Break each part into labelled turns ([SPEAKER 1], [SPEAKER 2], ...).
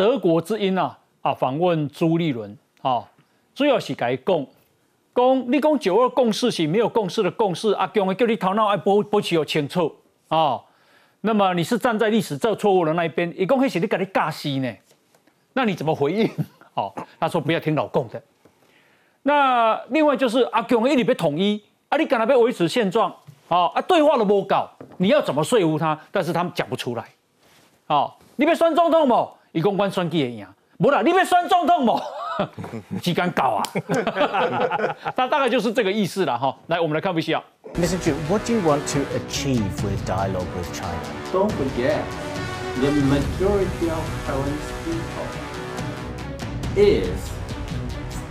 [SPEAKER 1] 德国之音啊啊访问朱立伦啊，主要是改讲，讲你讲九二共识是没有共识的共识，阿强叫你头脑爱保保持有清楚啊。那么你是站在历史这错误的那一边，一共黑是你给你尬死呢？那你怎么回应？哦，他说不要听老共的。那另外就是阿强一直被统一，啊，你敢来被维持现状？哦啊，对话都无搞，你要怎么说服他？但是他们讲不出来。哦，你别选总统冇，一共关选举的赢，无啦，你别选总统冇，几敢搞啊？那大概就是这个意思了哈。来，我们来看 VCR。
[SPEAKER 2] Mr. Chu, what do you want to achieve with dialogue with China?
[SPEAKER 3] Don't forget, the majority of Taiwanese people is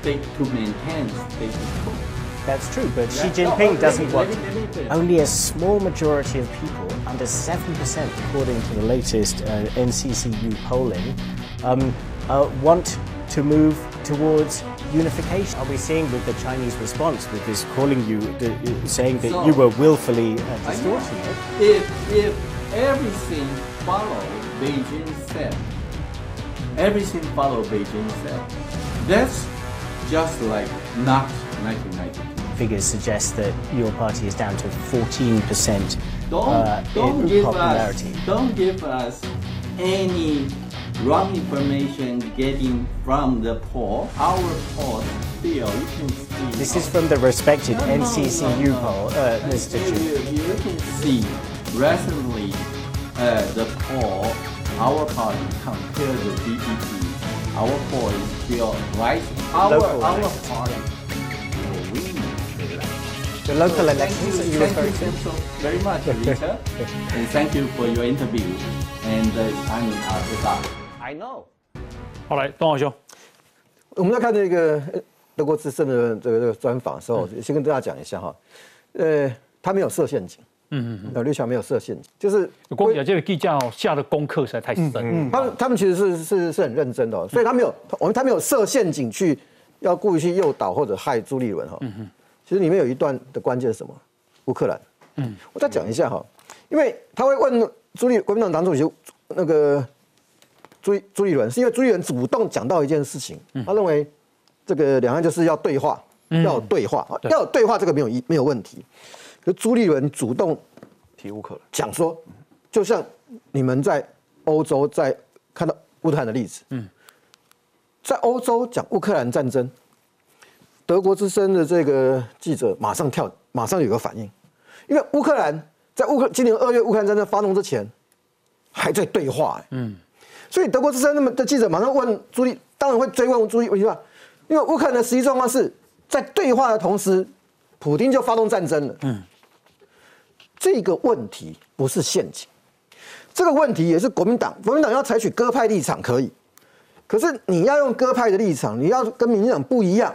[SPEAKER 3] state to maintain state control.
[SPEAKER 2] That's true, but Xi Jinping
[SPEAKER 3] No,
[SPEAKER 2] doesn't want.
[SPEAKER 3] me- let me finish.
[SPEAKER 2] Only a small majority of people, under 7%, according to the latest uh, NCCU polling, um, uh, want to move towards unification. Are we seeing with the Chinese response, with this calling you, the, uh, saying that
[SPEAKER 3] So-
[SPEAKER 2] you were willfully uh, distorting it?
[SPEAKER 3] If, if everything follow Beijing said, everything follow Beijing said, that's just like not 1992.
[SPEAKER 2] Figures suggest that your party is down to 14%
[SPEAKER 3] Don't,
[SPEAKER 2] uh,
[SPEAKER 3] don't
[SPEAKER 2] in
[SPEAKER 3] give
[SPEAKER 2] popularity.
[SPEAKER 3] us don't give us any wrong information getting from the poll. Our poll still you can see.
[SPEAKER 2] This is from the respected
[SPEAKER 3] No, no, no,
[SPEAKER 2] NCCU
[SPEAKER 3] no.
[SPEAKER 2] poll, uh, Mr.
[SPEAKER 3] You,
[SPEAKER 2] Chu.
[SPEAKER 3] you, you can see recently uh, the poll, our party compared to DPP, our poll is still rising. Our,
[SPEAKER 2] Local
[SPEAKER 3] our party
[SPEAKER 2] luckily
[SPEAKER 3] thank you very much ah and thank you for your interview and i'm without
[SPEAKER 2] i know.
[SPEAKER 1] 后来东奥兄。
[SPEAKER 4] 我们在看这个德国之声的这个这个专访的时候先跟大家讲一下哈。呃他没有设陷阱。嗯嗯嗯。刘翔没有设陷阱。就是
[SPEAKER 1] 光有这个地窖下的功课实在太深。嗯
[SPEAKER 4] 他们他们其实是是很认真的所以他没有我们他没有设陷阱去要故意去诱导或者害朱立伦哈嗯。其实里面有一段的关键是什么？乌克兰。嗯，我再讲一下哈，因为他会问朱立国民党党主席那个朱朱立伦，是因为朱立伦主动讲到一件事情，他认为这个两岸就是要对话，要有对话，要有对话，这个没有一没有问题。可朱立伦主动提乌克兰，讲说，就像你们在欧洲在看到乌克兰的例子，嗯，在欧洲讲乌克兰战争，德国之声的这个记者马上跳，马上有个反应，因为乌克兰在乌克今年二月乌克兰战争发动之前，还在对话、嗯，所以德国之声那么的记者马上问朱立，当然会追问朱立问题吧，因为乌克兰的实际状况是在对话的同时，普京就发动战争了，嗯，这个问题不是陷阱。这个问题也是国民党，国民党要采取鸽派立场可以，可是你要用鸽派的立场，你要跟民进党不一样，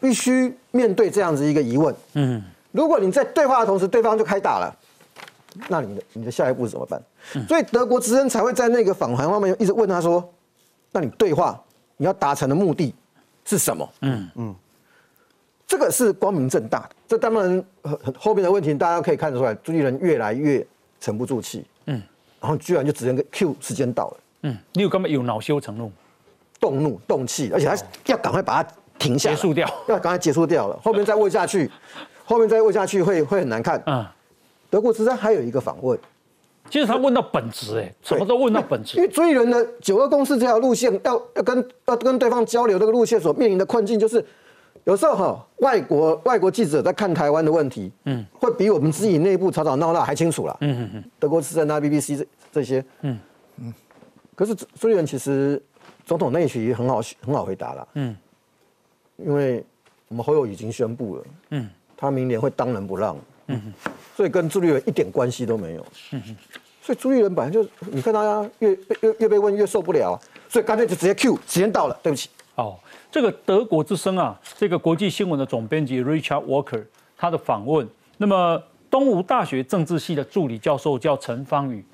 [SPEAKER 4] 必须面对这样子一个疑问。嗯，如果你在对话的同时，对方就开打了，那你的你的下一步是怎么办？所以德国之声才会在那个访谈方面一直问他说：“那你对话你要达成的目的是什么？”嗯嗯，这个是光明正大的。这当然呃后面的问题大家可以看得出来，朱立伦越来越沉不住气。嗯，然后居然就直接跟 Q 时间到了。
[SPEAKER 1] 嗯，你有根本有恼羞成怒？
[SPEAKER 4] 动怒、动气，而且他要赶快把它停下来，
[SPEAKER 1] 结束掉。
[SPEAKER 4] 要赶快结束掉了。后面再问下去，后面再问下去会会很难看。
[SPEAKER 1] 嗯，
[SPEAKER 4] 德国之声还有一个访问，
[SPEAKER 1] 其实他问到本质，哎，什么都问到本质。
[SPEAKER 4] 因为朱立伦的九二共识这条路线，要要跟要跟对方交流这个路线所面临的困境，就是有时候哈，外国外国记者在看台湾的问题，嗯，会比我们自己内部吵吵闹闹还清楚了。嗯嗯嗯，德国之声啊、BBC 这这些，嗯。嗯，可是朱立伦其实总统那一局很好很好回答了。嗯，因为我们侯友已经宣布了，嗯，他明年会当仁不让，嗯，所以跟朱立伦一点关系都没有。嗯所以朱立伦本来就，你看他越越越被问越受不了啊，所以干脆就直接 Q，时间到了，对不起。
[SPEAKER 1] 哦，这个德国之声啊，这个国际新闻的总编辑 Richard Walker 他的访问，那么东吴大学政治系的助理教授叫陈芳宇，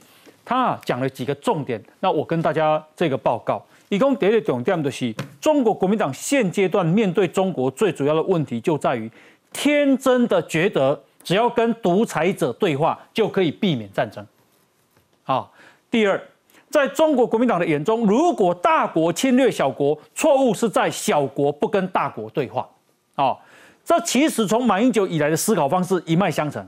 [SPEAKER 1] 他啊讲了几个重点，那我跟大家这个报告。一共第一个重点就是，中国国民党现阶段面对中国最主要的问题就在于天真的觉得只要跟独裁者对话就可以避免战争。好，第二，在中国国民党的眼中，如果大国侵略小国，错误是在小国不跟大国对话。哦，这其实从马英九以来的思考方式一脉相承。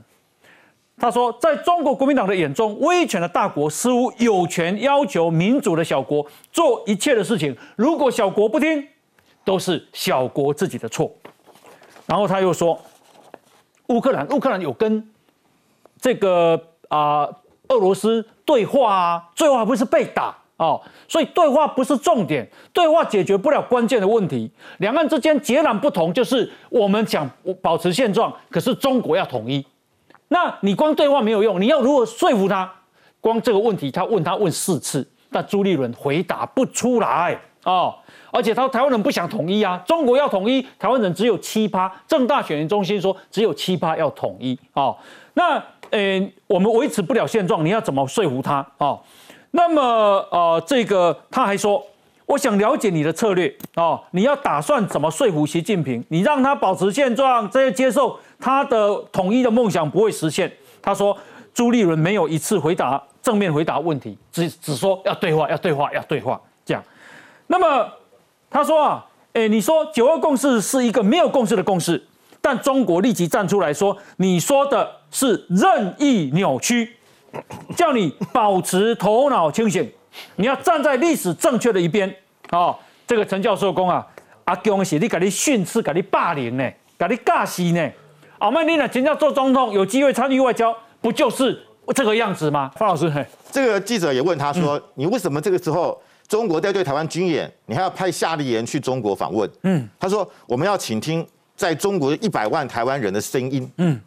[SPEAKER 1] 他说，在中国国民党的眼中，威权的大国似乎有权要求民主的小国做一切的事情。如果小国不听，都是小国自己的错。然后他又说，乌克兰，乌克兰有跟这个啊。俄罗斯对话啊，最后还不是被打哦，所以对话不是重点，对话解决不了关键的问题。两岸之间截然不同，就是我们想保持现状，可是中国要统一。那你光对话没有用，你要如何说服他？光这个问题，他问他问四次，但朱立伦回答不出来哦。而且他台湾人不想统一啊，中国要统一，台湾人只有七趴。正大选民中心说只有七趴要统一哦。那。诶，我们维持不了现状，你要怎么说服他啊？那么，呃，这个他还说，我想了解你的策略啊，你要打算怎么说服习近平？你让他保持现状，这些接受他的统一的梦想不会实现。他说，朱立伦没有一次回答正面回答问题，只只说要对话，要对话，要对话这样。那么他说啊，诶，你说九二共识是一个没有共识的共识。但中国立即站出来说：“你说的是任意扭曲，叫你保持头脑清醒，你要站在历史正确的一边。”哦，这个陈教授讲啊，阿公是你给你训斥，给你霸凌呢，给你尬死呢。阿曼尼呢，真要做总统，有机会参与外交，不就是这个样子吗？方老师，
[SPEAKER 5] 这个记者也问他说：“你为什么这个时候中国在对台湾军演，你还要派夏立言去中国访问？”嗯，他说：“我们要倾听。”在中国一百万台湾人的声音，嗯，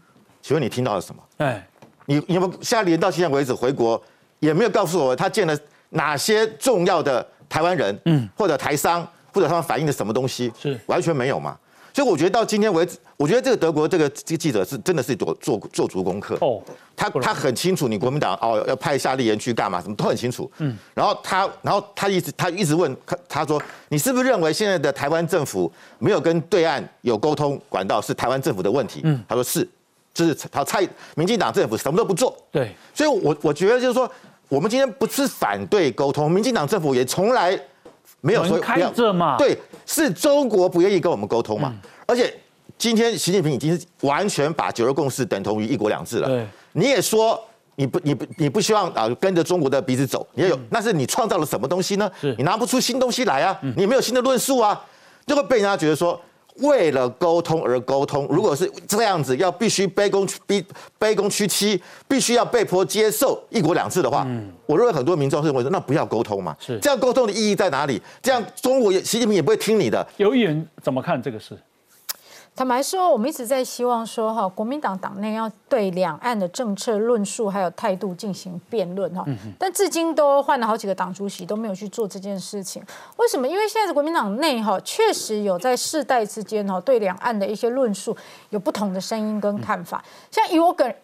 [SPEAKER 5] 请问你听到了什么？哎，你你有没有夏立言到现在为止回国，也没有告诉我他见了哪些重要的台湾人，嗯，或者台商，或者他们反映的什么东西？
[SPEAKER 1] 是
[SPEAKER 5] 完全没有嘛？所以我觉得到今天为止，我觉得这个德国这个这个记者是真的是做做做足功课哦。他他很清楚你国民党哦要派夏立言去干嘛，什么都很清楚。嗯，然后他然后他一直他一直问他他说你是不是认为现在的台湾政府没有跟对岸有沟通管道是台湾政府的问题？嗯，他说是，就是他蔡民进党政府什么都不做。
[SPEAKER 1] 对，
[SPEAKER 5] 所以我我觉得就是说我们今天不是反对沟通，民进党政府也从来。没有说
[SPEAKER 1] 开着嘛？
[SPEAKER 5] 对，是中国不愿意跟我们沟通嘛？而且今天习近平已经是完全把九二共识等同于一国两制了。
[SPEAKER 1] 对，
[SPEAKER 5] 你也说你不你不你不希望啊跟着中国的鼻子走，你也有，那是你创造了什么东西呢？你拿不出新东西来啊，你没有新的论述啊，就会被人家觉得说。为了沟通而沟通，如果是这样子，要必须卑躬屈卑躬屈膝，必须要被迫接受一国两制的话，我认为很多民众认为说，那不要沟通嘛。
[SPEAKER 1] 是
[SPEAKER 5] 这样沟通的意义在哪里？这样中国也习近平也不会听你的。
[SPEAKER 1] 有议员怎么看这个事？
[SPEAKER 6] 坦白说，我们一直在希望说，哈，国民党党内要对两岸的政策论述还有态度进行辩论，哈，但至今都换了好几个党主席，都没有去做这件事情。为什么？因为现在的国民党内，哈，确实有在世代之间，哈，对两岸的一些论述有不同的声音跟看法。像以我个人。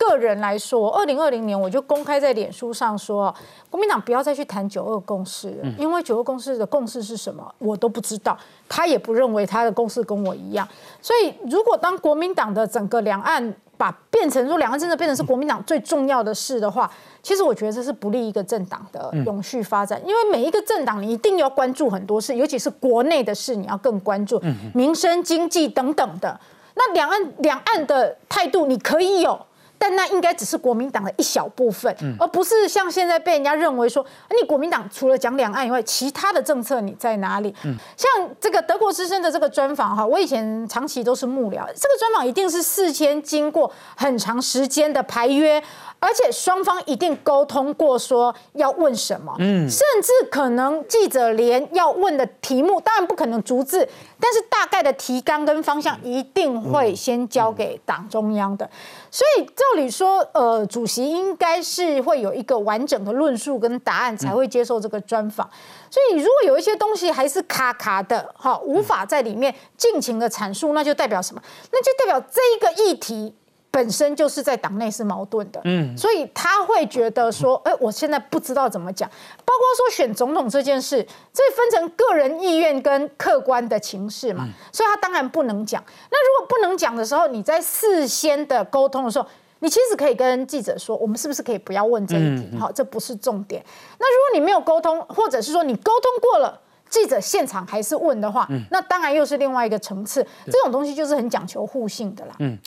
[SPEAKER 6] 个人来说，二零二零年我就公开在脸书上说，国民党不要再去谈九二共识了，因为九二共识的共识是什么，我都不知道，他也不认为他的共识跟我一样。所以，如果当国民党的整个两岸把变成说两岸真的变成是国民党最重要的事的话，其实我觉得这是不利一个政党的永续发展，因为每一个政党你一定要关注很多事，尤其是国内的事，你要更关注民生、经济等等的。那两岸两岸的态度你可以有。但那应该只是国民党的一小部分，而不是像现在被人家认为说，你国民党除了讲两岸以外，其他的政策你在哪里？像这个德国之声的这个专访哈，我以前长期都是幕僚，这个专访一定是事先经过很长时间的排约。而且双方一定沟通过，说要问什么，嗯，甚至可能记者连要问的题目，当然不可能逐字，但是大概的提纲跟方向一定会先交给党中央的。所以照理说，呃，主席应该是会有一个完整的论述跟答案，才会接受这个专访。所以如果有一些东西还是卡卡的，哈，无法在里面尽情的阐述，那就代表什么？那就代表这一个议题。本身就是在党内是矛盾的，嗯，所以他会觉得说，哎，我现在不知道怎么讲，包括说选总统这件事，这分成个人意愿跟客观的情势嘛，所以他当然不能讲。那如果不能讲的时候，你在事先的沟通的时候，你其实可以跟记者说，我们是不是可以不要问这一题？好，这不是重点。那如果你没有沟通，或者是说你沟通过了，记者现场还是问的话，那当然又是另外一个层次。这种东西就是很讲求互信的啦。嗯，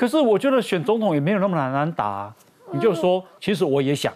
[SPEAKER 1] 可是我觉得选总统也没有那么难难打。你就说，其实我也想。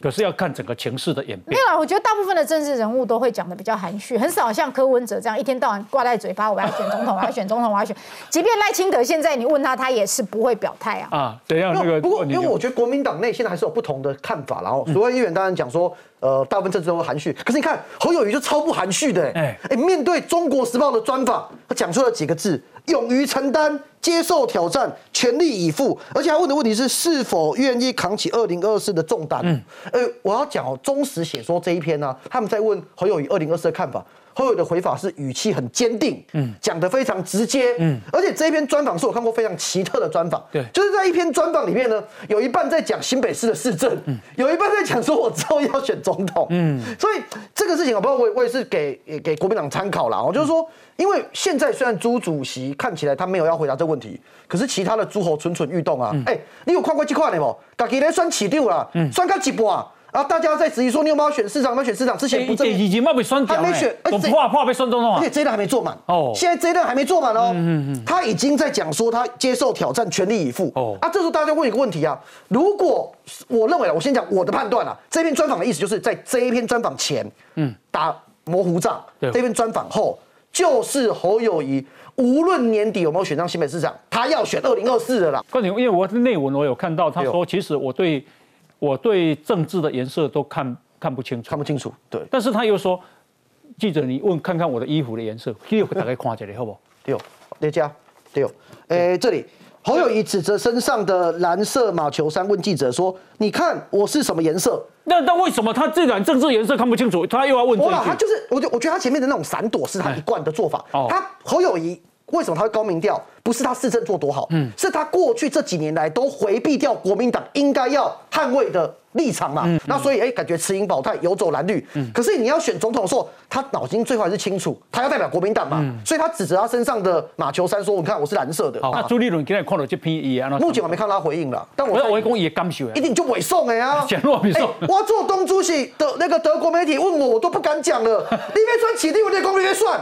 [SPEAKER 1] 可是要看整个情势的演变。
[SPEAKER 6] 没有啊，我觉得大部分的政治人物都会讲的比较含蓄，很少像柯文哲这样一天到晚挂在嘴巴，我要选总统，我要选总统，我要选。即便赖清德现在你问他，他也是不会表态啊。
[SPEAKER 1] 啊，等一下那个。
[SPEAKER 7] 不过，因为我觉得国民党内现在还是有不同的看法，然后所谓议员当然讲说，呃，大部分政治都含蓄。可是你看侯友谊就超不含蓄的，哎哎，面对中国时报的专访，他讲出了几个字。勇于承担、接受挑战、全力以赴，而且他问的问题是是否愿意扛起二零二四的重担。嗯，呃，我要讲哦，忠实写说这一篇呢，他们在问侯友谊二零二四的看法。侯友的回法是语气很坚定，嗯，讲的非常直接，嗯，而且这一篇专访是我看过非常奇特的专访，
[SPEAKER 1] 对，
[SPEAKER 7] 就是在一篇专访里面呢，有一半在讲新北市的市政，嗯，有一半在讲说我之后要选总统，嗯，所以这个事情我不知道我我也是给给国民党参考啦，我就是说，因为现在虽然朱主席看起来他没有要回答这个问题，可是其他的诸侯蠢蠢欲动啊，哎，你有看过这块的不？大家来算起掉了，选到几波啊？然后大家在质疑说，你有没有选市长？有没有选市长？之前不正，
[SPEAKER 1] 已经被选
[SPEAKER 7] 还没选，
[SPEAKER 1] 我怕怕被选中了
[SPEAKER 7] 而且这一段还没做满哦。现在这一段还没做满哦。嗯嗯他已经在讲说他接受挑战，全力以赴。哦。啊，这时候大家问一个问题啊，如果我认为，我先讲我的判断啊，这篇专访的意思就是在这一篇专访前，嗯，打模糊仗。对。这篇专访后，就是侯友谊，无论年底有没有选上新北市长，他要选二零二四的啦。
[SPEAKER 1] 关键因为我内文我有看到，他说其实我对。我对政治的颜色都看看不清楚，
[SPEAKER 7] 看不清楚。对，
[SPEAKER 1] 但是他又说，记者你问看看我的衣服的颜色，第二大概看起来好不？
[SPEAKER 7] 对，叠加，对。诶，这里侯友谊指着身上的蓝色马球衫问记者说：“你看我是什么颜色？”
[SPEAKER 1] 那那为什么他这段政治颜色看不清楚？他又要问这句？
[SPEAKER 7] 他就是，我就我觉得他前面的那种闪躲是他一贯的做法。他侯友谊为什么他会高民调？不是他市政做多好，嗯，是他过去这几年来都回避掉国民党应该要捍卫的立场嘛，那所以哎，感觉持盈保泰，游走蓝绿。嗯，可是你要选总统的时候，他脑筋最后还是清楚，他要代表国民党嘛，所以他指着他身上的马球衫说：“你看我是蓝色的。”
[SPEAKER 1] 那朱立伦今天看到这篇也，
[SPEAKER 7] 目前我没看到他回应了，
[SPEAKER 1] 但我我会讲也感受，
[SPEAKER 7] 一定就委送的呀。
[SPEAKER 1] 简若委送，
[SPEAKER 7] 我做东主席的那个德国媒体问我，我都不敢讲了。你别算起立，我得讲你别算，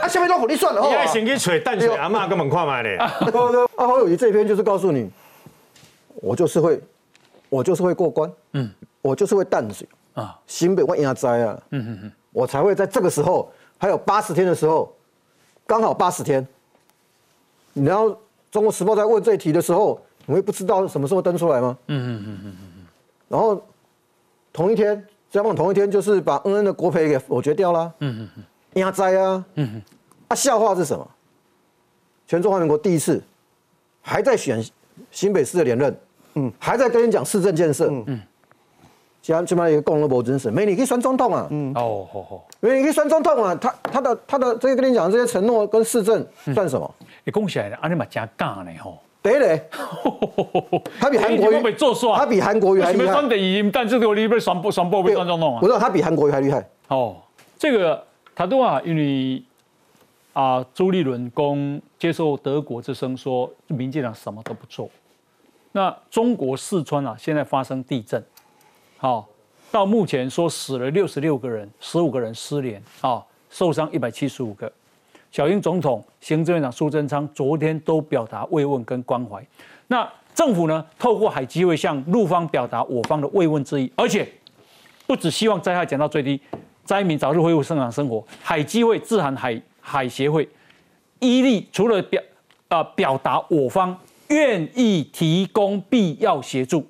[SPEAKER 7] 啊，下面都火力算了。
[SPEAKER 8] 你还先去吹淡水阿妈根本看买咧。
[SPEAKER 4] 阿侯友谊这篇就是告诉你，我就是会，我就是会过关，嗯，我就是会淡水啊，新北万压灾啊，嗯嗯嗯，我才会在这个时候，还有八十天的时候，刚好八十天，然后中国时报在问这一题的时候，你会不知道什么时候登出来吗？嗯嗯嗯嗯嗯，然后同一天，加上同一天就是把恩恩的国赔给否决掉了，嗯嗯嗯，压灾啊，嗯嗯，啊笑话是什么？全中华民国第一次。还在选新北市的连任，嗯，还在跟你讲市政建设，嗯。嗯，起码起码一个共和国精神，美女可以选总统啊，嗯。哦好好，美女可以选总统啊，他他的他的这个跟你讲这些承诺跟市政算什么？
[SPEAKER 1] 你讲起来，阿你嘛加干呢吼，
[SPEAKER 4] 对嘞，他比韩国瑜
[SPEAKER 1] 做帅，
[SPEAKER 4] 他比韩国瑜还厉害，
[SPEAKER 1] 算第一，但这个你被双双报被算总统啊，
[SPEAKER 4] 不是他比韩国瑜还厉害，哦，
[SPEAKER 1] 这个他都啊，因为。啊，朱立伦公接受德国之声说，民进党什么都不做。那中国四川啊，现在发生地震，好，到目前说死了六十六个人，十五个人失联，啊，受伤一百七十五个。小英总统、行政院长苏贞昌昨天都表达慰问跟关怀。那政府呢，透过海基会向陆方表达我方的慰问之意，而且不只希望灾害减到最低，灾民早日恢复正常生活。海基会致函海。海协会伊利除了表啊表达我方愿意提供必要协助，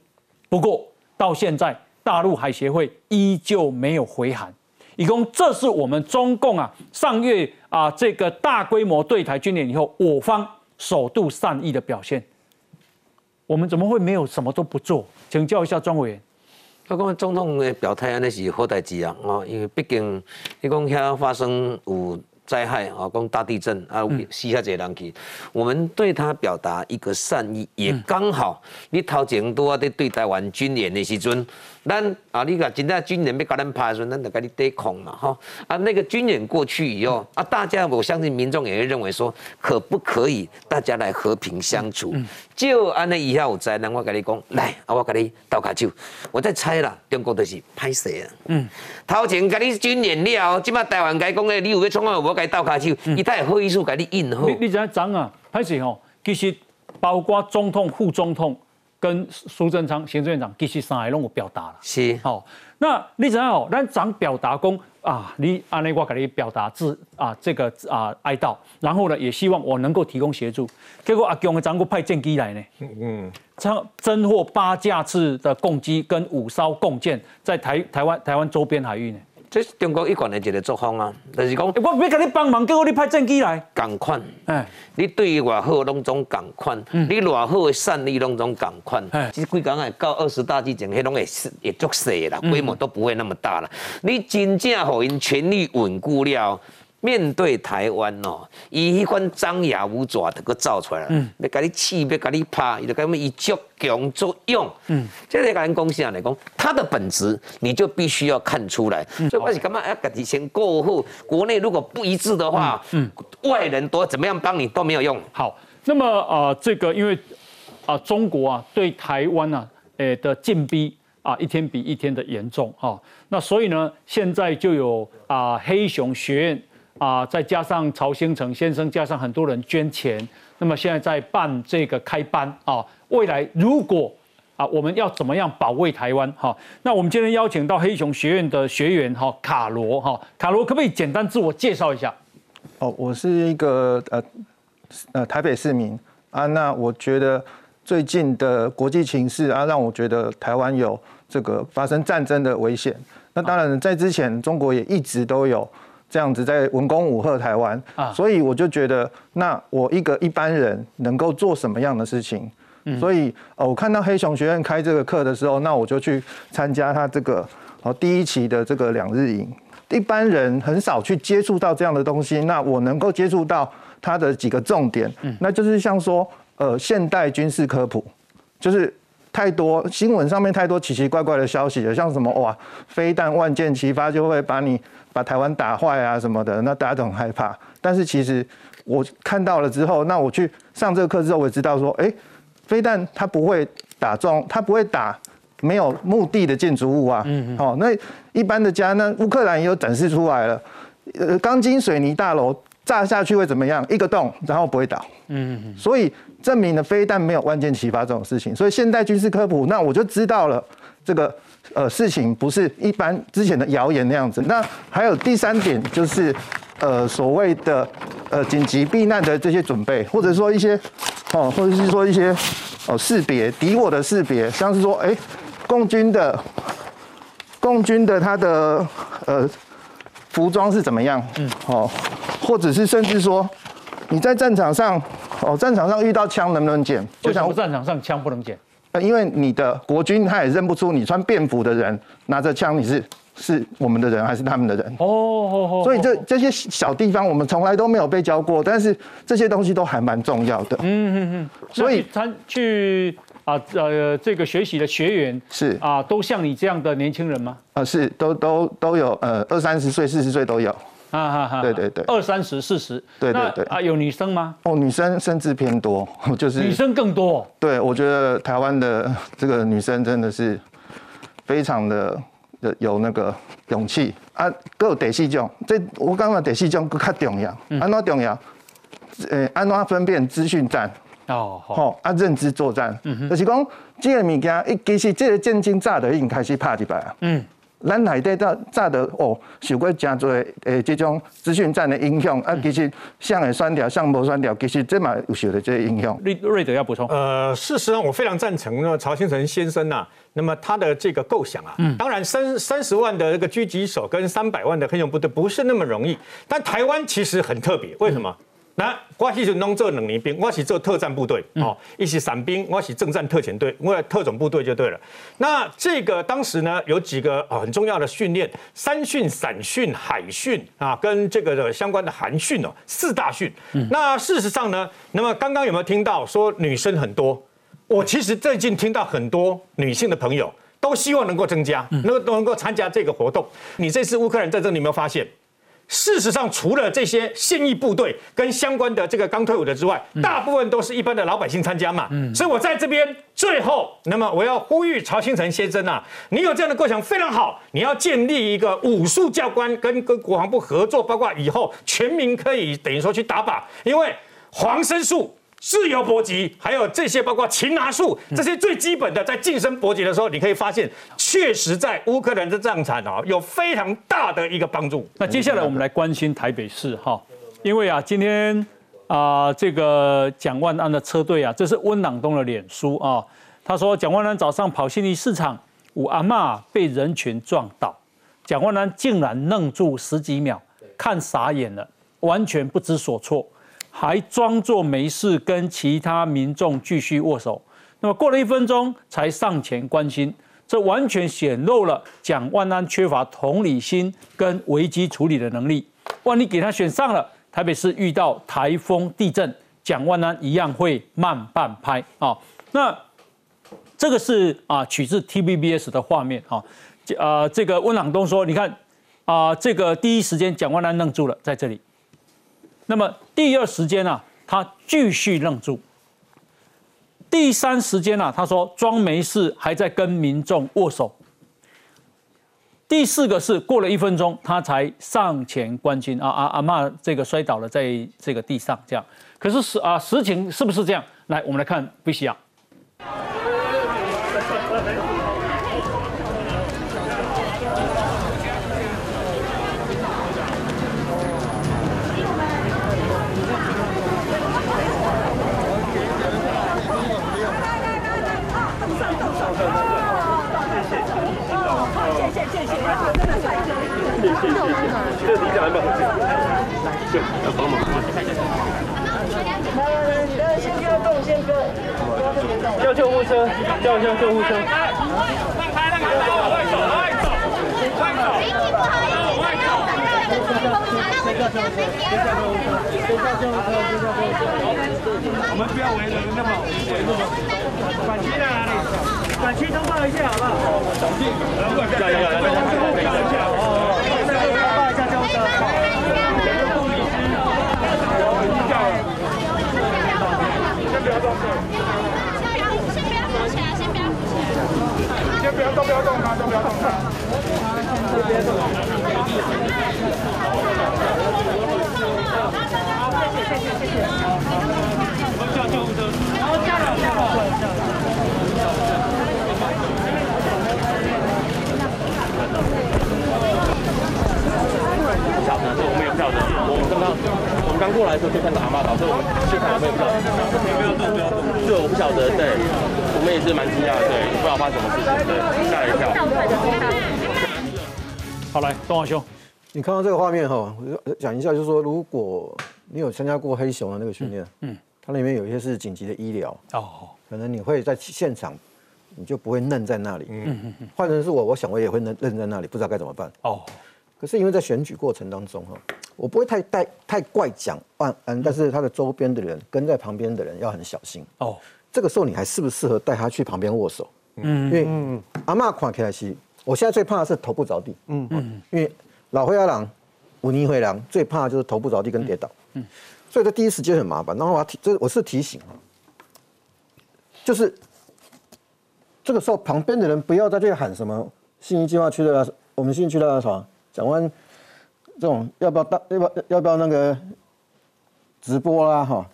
[SPEAKER 1] 不过到现在大陆海协会依旧没有回函，以供这是我们中共啊上月啊这个大规模对台军演以后，我方首度善意的表现。我们怎么会没有什么都不做？请教一下庄委员。
[SPEAKER 9] 我讲总统的表态安尼是好代志啊，哦，因为毕竟你讲遐发生有。灾害啊，讲大地震啊，死下这人去，我们对他表达一个善意，也刚好你头前多啊在对待完军演的时阵。咱啊，你讲真正军人要跟咱拍的时候，咱就跟你对抗嘛，哈啊，那个军人过去以后啊，大家我相信民众也会认为说，可不可以大家来和平相处？就安尼以后有灾难，我跟你讲，来啊，我跟你倒卡手，我在猜啦，中国就是拍死啊。嗯，头前跟你军人了，即马台湾该讲的，你有要创啊，我跟你倒卡手，伊太好意思跟你应好。
[SPEAKER 1] 你你知怎啊？拍死吼，其实包括总统、副总统。跟苏贞昌行政院长其实三个拢有表达了，
[SPEAKER 9] 是
[SPEAKER 1] 好。那你知道，咱长表达公啊，你安内我给你表达致啊这个啊哀悼，然后呢，也希望我能够提供协助。结果阿强的长官派舰机来呢，嗯，称侦获八架次的共机跟五艘共舰在台台湾台湾周边海域呢。
[SPEAKER 9] 这是中国一贯的一个作风啊，就是讲，
[SPEAKER 1] 我要给你帮忙，结果你派战机来，
[SPEAKER 9] 同款，哎，你对于外好拢总同款，你偌好的善意拢总同款，其实规讲诶，到二十大之前，迄拢会是也足小啦，规模都不会那么大了。你真正互因权力稳固了。面对台湾哦，伊迄款张牙舞爪的个造出来，要甲你气，要甲你拍，伊就甲我们以足强作用。嗯，这个跟公司来讲，他的本质你就必须要看出来。所以我是感觉要家己先过后，国内如果不一致的话，嗯，外人多怎么样帮你都没有用。
[SPEAKER 1] 好，那么啊，这个因为啊，中国啊对台湾啊，诶的禁逼啊，一天比一天的严重啊，那所以呢，现在就有啊黑熊学院。啊，再加上曹兴诚先生，加上很多人捐钱，那么现在在办这个开班啊。未来如果啊，我们要怎么样保卫台湾？哈，那我们今天邀请到黑熊学院的学员哈，卡罗哈，卡罗可不可以简单自我介绍一下？
[SPEAKER 10] 哦，我是一个呃呃台北市民啊。那我觉得最近的国际情势啊，让我觉得台湾有这个发生战争的危险。那当然，在之前中国也一直都有。这样子在文攻武吓台湾啊，所以我就觉得，那我一个一般人能够做什么样的事情？所以呃，我看到黑熊学院开这个课的时候，那我就去参加他这个哦第一期的这个两日营。一般人很少去接触到这样的东西，那我能够接触到它的几个重点，那就是像说呃现代军事科普，就是太多新闻上面太多奇奇怪怪的消息了，像什么哇飞弹万箭齐发就会把你。把台湾打坏啊什么的，那大家都很害怕。但是其实我看到了之后，那我去上这个课之后，我知道说，哎，飞弹它不会打中，它不会打没有目的的建筑物啊。嗯嗯。好，那一般的家，那乌克兰也有展示出来了，呃，钢筋水泥大楼炸下去会怎么样？一个洞，然后不会倒。嗯。所以证明了飞弹没有万箭齐发这种事情。所以现代军事科普，那我就知道了这个。呃，事情不是一般之前的谣言那样子。那还有第三点就是，呃，所谓的呃紧急避难的这些准备，或者说一些哦，或者是说一些哦识别敌我的识别，像是说，哎，共军的共军的他的呃服装是怎么样？嗯，哦，或者是甚至说你在战场上哦，战场上遇到枪能不能捡？
[SPEAKER 1] 就想战场上枪不能捡。
[SPEAKER 10] 呃，因为你的国军他也认不出你穿便服的人拿着枪，你是是我们的人还是他们的人？哦，所以这这些小地方我们从来都没有被教过，但是这些东西都还蛮重要的。嗯嗯
[SPEAKER 1] 嗯。所以参去啊呃这个学习的学员
[SPEAKER 10] 是
[SPEAKER 1] 啊，都像你这样的年轻人吗？
[SPEAKER 10] 啊，是都都都有呃二三十岁、四十岁都有。啊哈哈，对对对，
[SPEAKER 1] 二三十、四十，
[SPEAKER 10] 对对对，
[SPEAKER 1] 啊有女生吗？
[SPEAKER 10] 哦，女生甚至偏多，就是
[SPEAKER 1] 女生更多。
[SPEAKER 10] 对，我觉得台湾的 这个女生真的是非常的有那个勇气啊，各有第四种，这我刚刚第四种更较重要，安怎重要？呃，安怎分辨资讯战？哦，好，啊认知作战，就是讲这个物件，一其实这个战争早就已经开始拍一摆啊。嗯。咱内底早早的哦，受过真多诶，这种资讯战的影响啊，其实像会酸掉，像无酸掉，其实这嘛有受的这些影响。
[SPEAKER 1] 瑞瑞德要补充？
[SPEAKER 8] 呃，事实上我非常赞成呢，曹新成先生呐，那么他的这个构想啊，当然三三十万的这个狙击手跟三百万的黑熊部队不是那么容易，但台湾其实很特别，为什么？那我其实弄做两年兵，我是做特战部队哦，一起伞兵，我是正战特遣队，我特种部队就对了。那这个当时呢，有几个啊很重要的训练，山训、伞训、海训啊，跟这个的相关的韩训哦，四大训。那事实上呢，那么刚刚有没有听到说女生很多？我其实最近听到很多女性的朋友都希望能够增加，能够都能够参加这个活动。你这次乌克兰战争，你有没有发现？事实上，除了这些现役部队跟相关的这个刚退伍的之外，大部分都是一般的老百姓参加嘛。所以我在这边最后，那么我要呼吁曹新成先生啊，你有这样的构想非常好，你要建立一个武术教官跟跟国防部合作，包括以后全民可以等于说去打靶，因为黄生术。自由搏击，还有这些包括擒拿术，这些最基本的，在近身搏击的时候，你可以发现，确实在乌克兰的战场啊，有非常大的一个帮助。
[SPEAKER 1] 那接下来我们来关心台北市哈，因为啊，今天啊，这个蒋万安的车队啊，这是温朗东的脸书啊，他说蒋万安早上跑新义市场，五阿妈被人群撞倒，蒋万安竟然愣住十几秒，看傻眼了，完全不知所措。还装作没事，跟其他民众继续握手。那么过了一分钟，才上前关心，这完全显露了蒋万安缺乏同理心跟危机处理的能力。万一给他选上了，台北市遇到台风、地震，蒋万安一样会慢半拍啊。那这个是啊，取自 TVBS 的画面啊。呃，这个温朗东说，你看啊，这个第一时间蒋万安愣住了，在这里。那么第二时间呢，他继续愣住。第三时间呢，他说装没事，还在跟民众握手。第四个是过了一分钟，他才上前关心啊啊阿妈这个摔倒了在这个地上这样。可是实啊实情是不是这样？来，我们来看 V C R。
[SPEAKER 11] 这理想有没有很对，要帮忙。来来来，先不要动，先不要。叫救护车，叫一下救护车。放开那个手，往外走，往外走，往外走。天气不好，往外走。先叫救护车，先叫救护车，先叫救护车，先叫救护车。我们不要围人那么围那么。管区在哪里？管区通报一下好不好？管区，加油，加油，加油，
[SPEAKER 1] 东华兄，
[SPEAKER 4] 你看到这个画面哈，我讲一下，就是说，如果你有参加过黑熊的那个训练，嗯，它里面有一些是紧急的医疗，哦，可能你会在现场，你就不会愣在那里，嗯嗯嗯，换成是我，我想我也会愣愣在那里，不知道该怎么办，哦。可是因为在选举过程当中哈，我不会太太太怪讲万安，但是他的周边的人跟在旁边的人要很小心。哦。这个时候你还适不适合带他去旁边握手？嗯，因为阿妈看起来是，我现在最怕的是头部着地。嗯嗯，因为老灰阿郎、五尼灰狼最怕就是头部着地跟跌倒。嗯，所以在第一时间很麻烦。然后我提，这我是提醒啊，就是这个时候旁边的人不要在这里喊什么信义计划区的我们信义区的什么。讲完这种要不要大要不要要不要那个直播啦哈，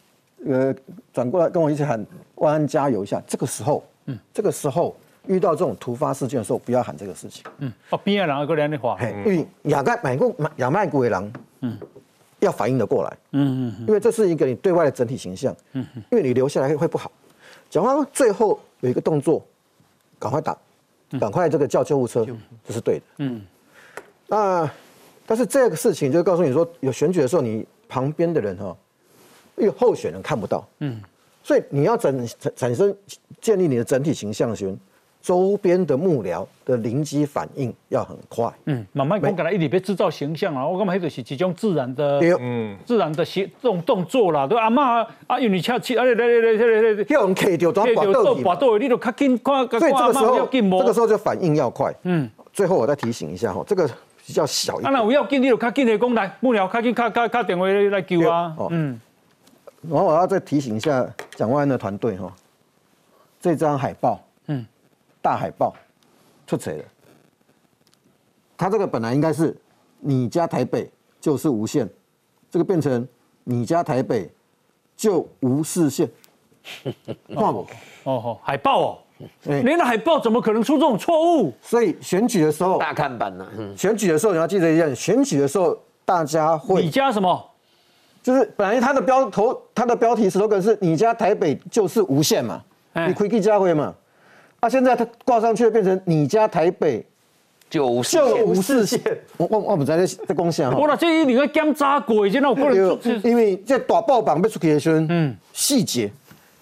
[SPEAKER 4] 呃转过来跟我一起喊万安加油一下。这个时候，嗯，这个时候遇到这种突发事件的时候，不要喊这个事情。嗯，
[SPEAKER 1] 哦，边的人有个人的话，
[SPEAKER 4] 因为亚盖买过亚麦古的人，嗯，要反应的过来，嗯嗯，因为这是一个你对外的整体形象，嗯嗯，因为你留下来会不好。讲完最后有一个动作，赶快打，赶快这个叫救护车，这是对的，嗯。那，但是这个事情就告诉你说，有选举的时候，你旁边的人哈，因为候选人看不到，嗯，所以你要整产产生建立你的整体形象时，周边的幕僚的临机反应要很快，
[SPEAKER 1] 嗯，慢慢讲，给他一直别制造形象啊，我感觉迄就是一种自然的，嗯，自然的行这种动作啦，对阿妈啊，因为恰起，啊来来来来来来，
[SPEAKER 4] 叫人开掉，
[SPEAKER 1] 开掉倒拔倒，你都较紧看，
[SPEAKER 4] 所以这个时候这个时候就反应要快，嗯，最后我再提醒一下哈，这个比较小一点，
[SPEAKER 1] 啊那我要紧，你就较紧的讲来，幕僚较紧，较较较电话来救啊，嗯，
[SPEAKER 4] 然后我要再提醒一下蒋万安的团队哈，这张海报，嗯。大海报出彩了，他这个本来应该是你家台北就是无限，这个变成你家台北就无视线，
[SPEAKER 1] 看不？哦吼，海报哦，连海报怎么可能出这种错误？
[SPEAKER 4] 所以选举的时候
[SPEAKER 9] 大看板呢，
[SPEAKER 4] 选举的时候你要记得一件，选举的时候大家会
[SPEAKER 1] 你家什么？
[SPEAKER 4] 就是本来他的标头，他的标题 slogan 是你家台北就是无限嘛，你可以记家会嘛。啊！现在他挂上去变成你家台北
[SPEAKER 9] 就无
[SPEAKER 4] 视线，我我我们在在贡献哈。
[SPEAKER 1] 我那 这你个检查过，现在我可能
[SPEAKER 4] 因为这大报榜被出去的时候，嗯，细节，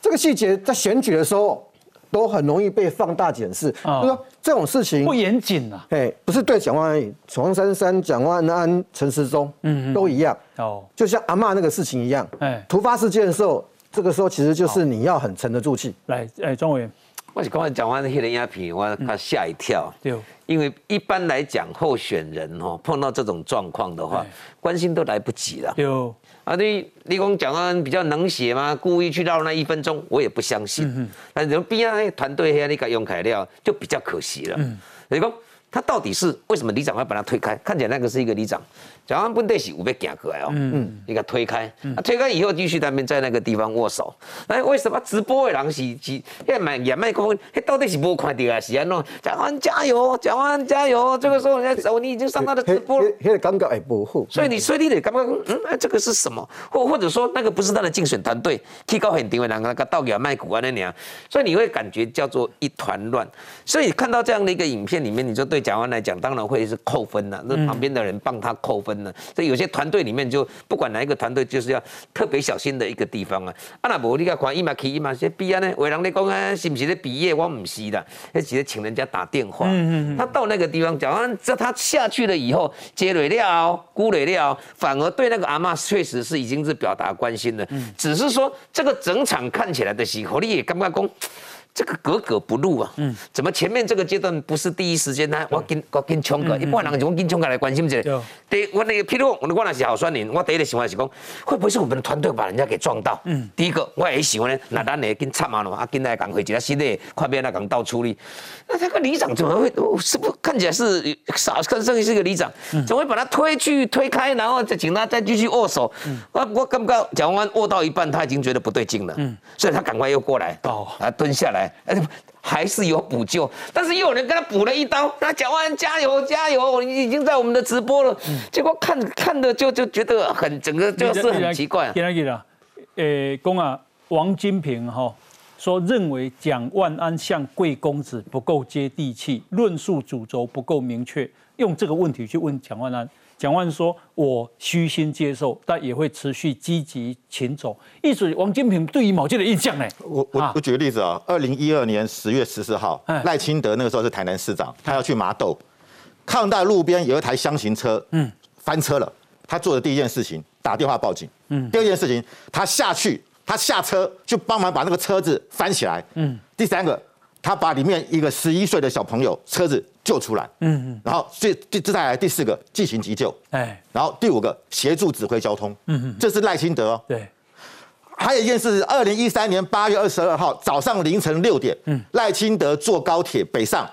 [SPEAKER 4] 这个细节在选举的时候都很容易被放大检视。就说这种事情
[SPEAKER 1] 不严谨啊，
[SPEAKER 4] 哎，不是对蒋万安、黄珊珊、蒋万安、陈时中，嗯都一样。哦，就像阿妈那个事情一样，哎，突发事件的时候，这个时候其实就是你要很沉得住气。
[SPEAKER 1] 来，哎，庄委员。
[SPEAKER 9] 我是刚才讲完那些影片，我他吓一跳。对，因为一般来讲，候选人哦碰到这种状况的话，关心都来不及了。对，啊，你你讲蒋安比较能写吗？故意去绕那一分钟，我也不相信。嗯但是边啊团队黑你敢用材料，就比较可惜了。嗯，你讲他到底是为什么里长要把他推开？看起来那个是一个里长。蒋万本地是有被行过来哦，嗯，一个推开，啊，推开以后继续他们在那个地方握手。那为什么直播的人是是要买也卖讲，那到底是无看到啊？是安喏，蒋万加油，蒋万加油！这个时候人家走，你已经上他的直播了，
[SPEAKER 4] 那个感觉也不好。
[SPEAKER 9] 所以你所以你得感觉，嗯，这个是什么？或或者说那个不是他的竞选团队，提高很定位，两个个倒给卖股啊那样，所以你会感觉叫做一团乱。所以看到这样的一个影片里面，你就对蒋万来讲，当然会是扣分了。那旁边的人帮他扣分了。所以有些团队里面就不管哪一个团队，就是要特别小心的一个地方啊。啊那无你看看伊嘛去伊嘛些毕业呢，为人咧讲啊，是不是咧毕业？我唔是的，那直接请人家打电话。嗯嗯他到那个地方，讲完这他下去了以后，接累了，估累了，反而对那个阿妈确实是已经是表达关心了。嗯。只是说这个整场看起来的时候，你也感觉讲。这个格格不入啊！嗯，怎么前面这个阶段不是第一时间呢？我跟我跟冲哥，一般人就我跟冲哥来关心这个。对，我那个譬如我我那是好酸人，我第一个想法是讲，会不会是我们的团队把人家给撞到？嗯，第一个我也喜欢呢，那咱也跟插嘛了嘛，啊，跟来赶回一下新的，快变来赶到处理。那他个里长怎么会？是不看起来是傻，看上去是个里长，怎么会把他推去推开，然后再请他再继续握手？我我刚刚讲完握到一半，他已经觉得不对劲了，嗯，所以他赶快又过来，哦，他蹲下来。哎，还是有补救，但是又有人跟他补了一刀。他讲完加油加油，已经在我们的直播了。结果看看的就就觉得很整个就是很奇怪。
[SPEAKER 1] 给他给他，诶，公啊，王金平哈说认为蒋万安像贵公子不够接地气，论述主轴不够明确，用这个问题去问蒋万安。蒋万说：“我虚心接受，但也会持续积极请走。”意思王金平对于某件的印象呢？
[SPEAKER 5] 我我我举个例子啊，二零一二年十月十四号，赖清德那个时候是台南市长，他要去麻豆，看到路边有一台箱型车，嗯，翻车了。他做的第一件事情，打电话报警。嗯，第二件事情，他下去，他下车去帮忙把那个车子翻起来。嗯，第三个，他把里面一个十一岁的小朋友车子。救出来，嗯嗯，然后这这这再来第四个进行急救，哎，然后第五个协助指挥交通，嗯嗯，这是赖清德，
[SPEAKER 1] 对，
[SPEAKER 5] 还有一件事，二零一三年八月二十二号早上凌晨六点，嗯，赖清德坐高铁北上，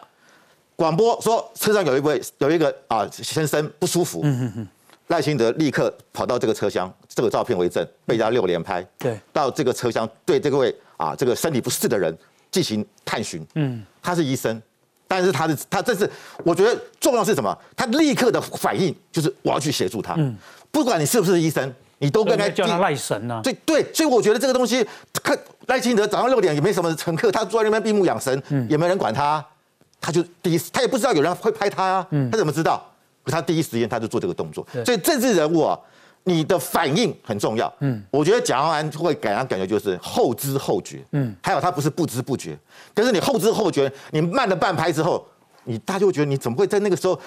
[SPEAKER 5] 广播说车上有一位有一个啊先生不舒服，嗯嗯嗯，赖清德立刻跑到这个车厢，这个照片为证，被人家六连拍，
[SPEAKER 1] 对，
[SPEAKER 5] 到这个车厢对这位啊这个身体不适的人进行探寻，嗯，他是医生。但是他的他这是我觉得重要是什么？他立刻的反应就是我要去协助他，嗯，不管你是不是医生，你都跟他
[SPEAKER 1] 叫他赖神啊。
[SPEAKER 5] 对对，所以我觉得这个东西，看赖清德早上六点也没什么乘客，他坐在那边闭目养神，也没人管他，他就第一他也不知道有人会拍他啊，他怎么知道？他第一时间他就做这个动作。所以政治人物啊，你的反应很重要。嗯，我觉得蒋万安会给人感觉就是后知后觉。嗯，还有他不是不知不觉，可是你后知后觉，你慢了半拍之后，你大家就会觉得你怎么会在那个时候，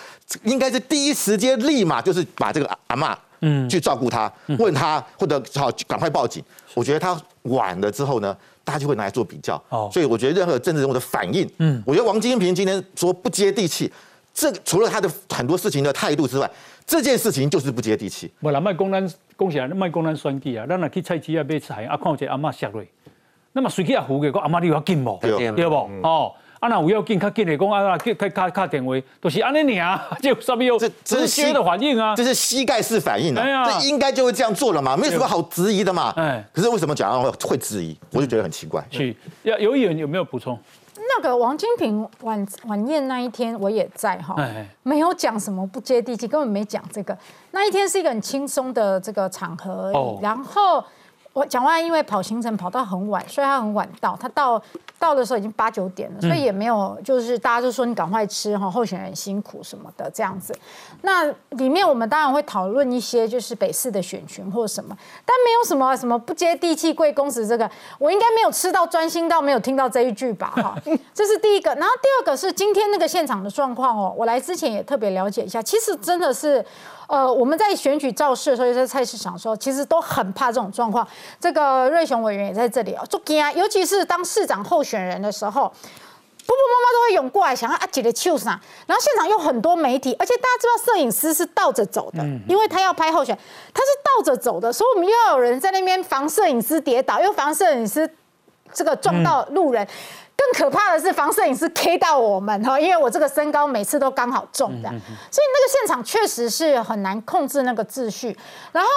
[SPEAKER 5] 应该是第一时间立马就是把这个阿妈嗯去照顾他，问他或者好赶快报警。我觉得他晚了之后呢，大家就会拿来做比较。哦，所以我觉得任何政治人物的反应，嗯，我觉得王金平今天说不接地气。这除了他的很多事情的态度之外，这件事情就是不接地气。
[SPEAKER 1] 不啦，卖公咱讲起来，卖公咱选举啊，咱若去菜市啊买菜，啊看一个阿妈下落，那么随去啊扶个，讲阿妈你要紧无？对不？哦，啊那有要紧，较紧的讲啊，去去卡卡电话，都是安尼尔，就上面有这这是的反应啊，
[SPEAKER 5] 这是膝盖式反应啊，这应该就会这样做了嘛，没有什么好质疑的嘛。哎，可是为什么讲会会质疑？我就觉得很奇怪。
[SPEAKER 1] 是，要有议员有没有补充？
[SPEAKER 6] 那个王金平晚晚宴那一天，我也在哈，没有讲什么不接地气，根本没讲这个。那一天是一个很轻松的这个场合，然后。我蒋万安因为跑行程跑到很晚，所以他很晚到。他到到的时候已经八九点了，所以也没有就是大家就说你赶快吃哈，候选人辛苦什么的这样子。那里面我们当然会讨论一些就是北市的选群或什么，但没有什么什么不接地气贵公子这个，我应该没有吃到专心到没有听到这一句吧哈。这是第一个，然后第二个是今天那个现场的状况哦，我来之前也特别了解一下，其实真的是。呃，我们在选举造势的时候，在菜市场的时候，其实都很怕这种状况。这个瑞雄委员也在这里哦，就惊啊！尤其是当市长候选人的时候，婆婆妈妈都会涌过来，想要阿姐的秀啥。然后现场有很多媒体，而且大家知道摄影师是倒着走的，因为他要拍候选，他是倒着走的，所以我们又要有人在那边防摄影师跌倒，又防摄影师这个撞到路人。更可怕的是防摄影师 K 到我们哈，因为我这个身高每次都刚好中的，所以那个现场确实是很难控制那个秩序，然后。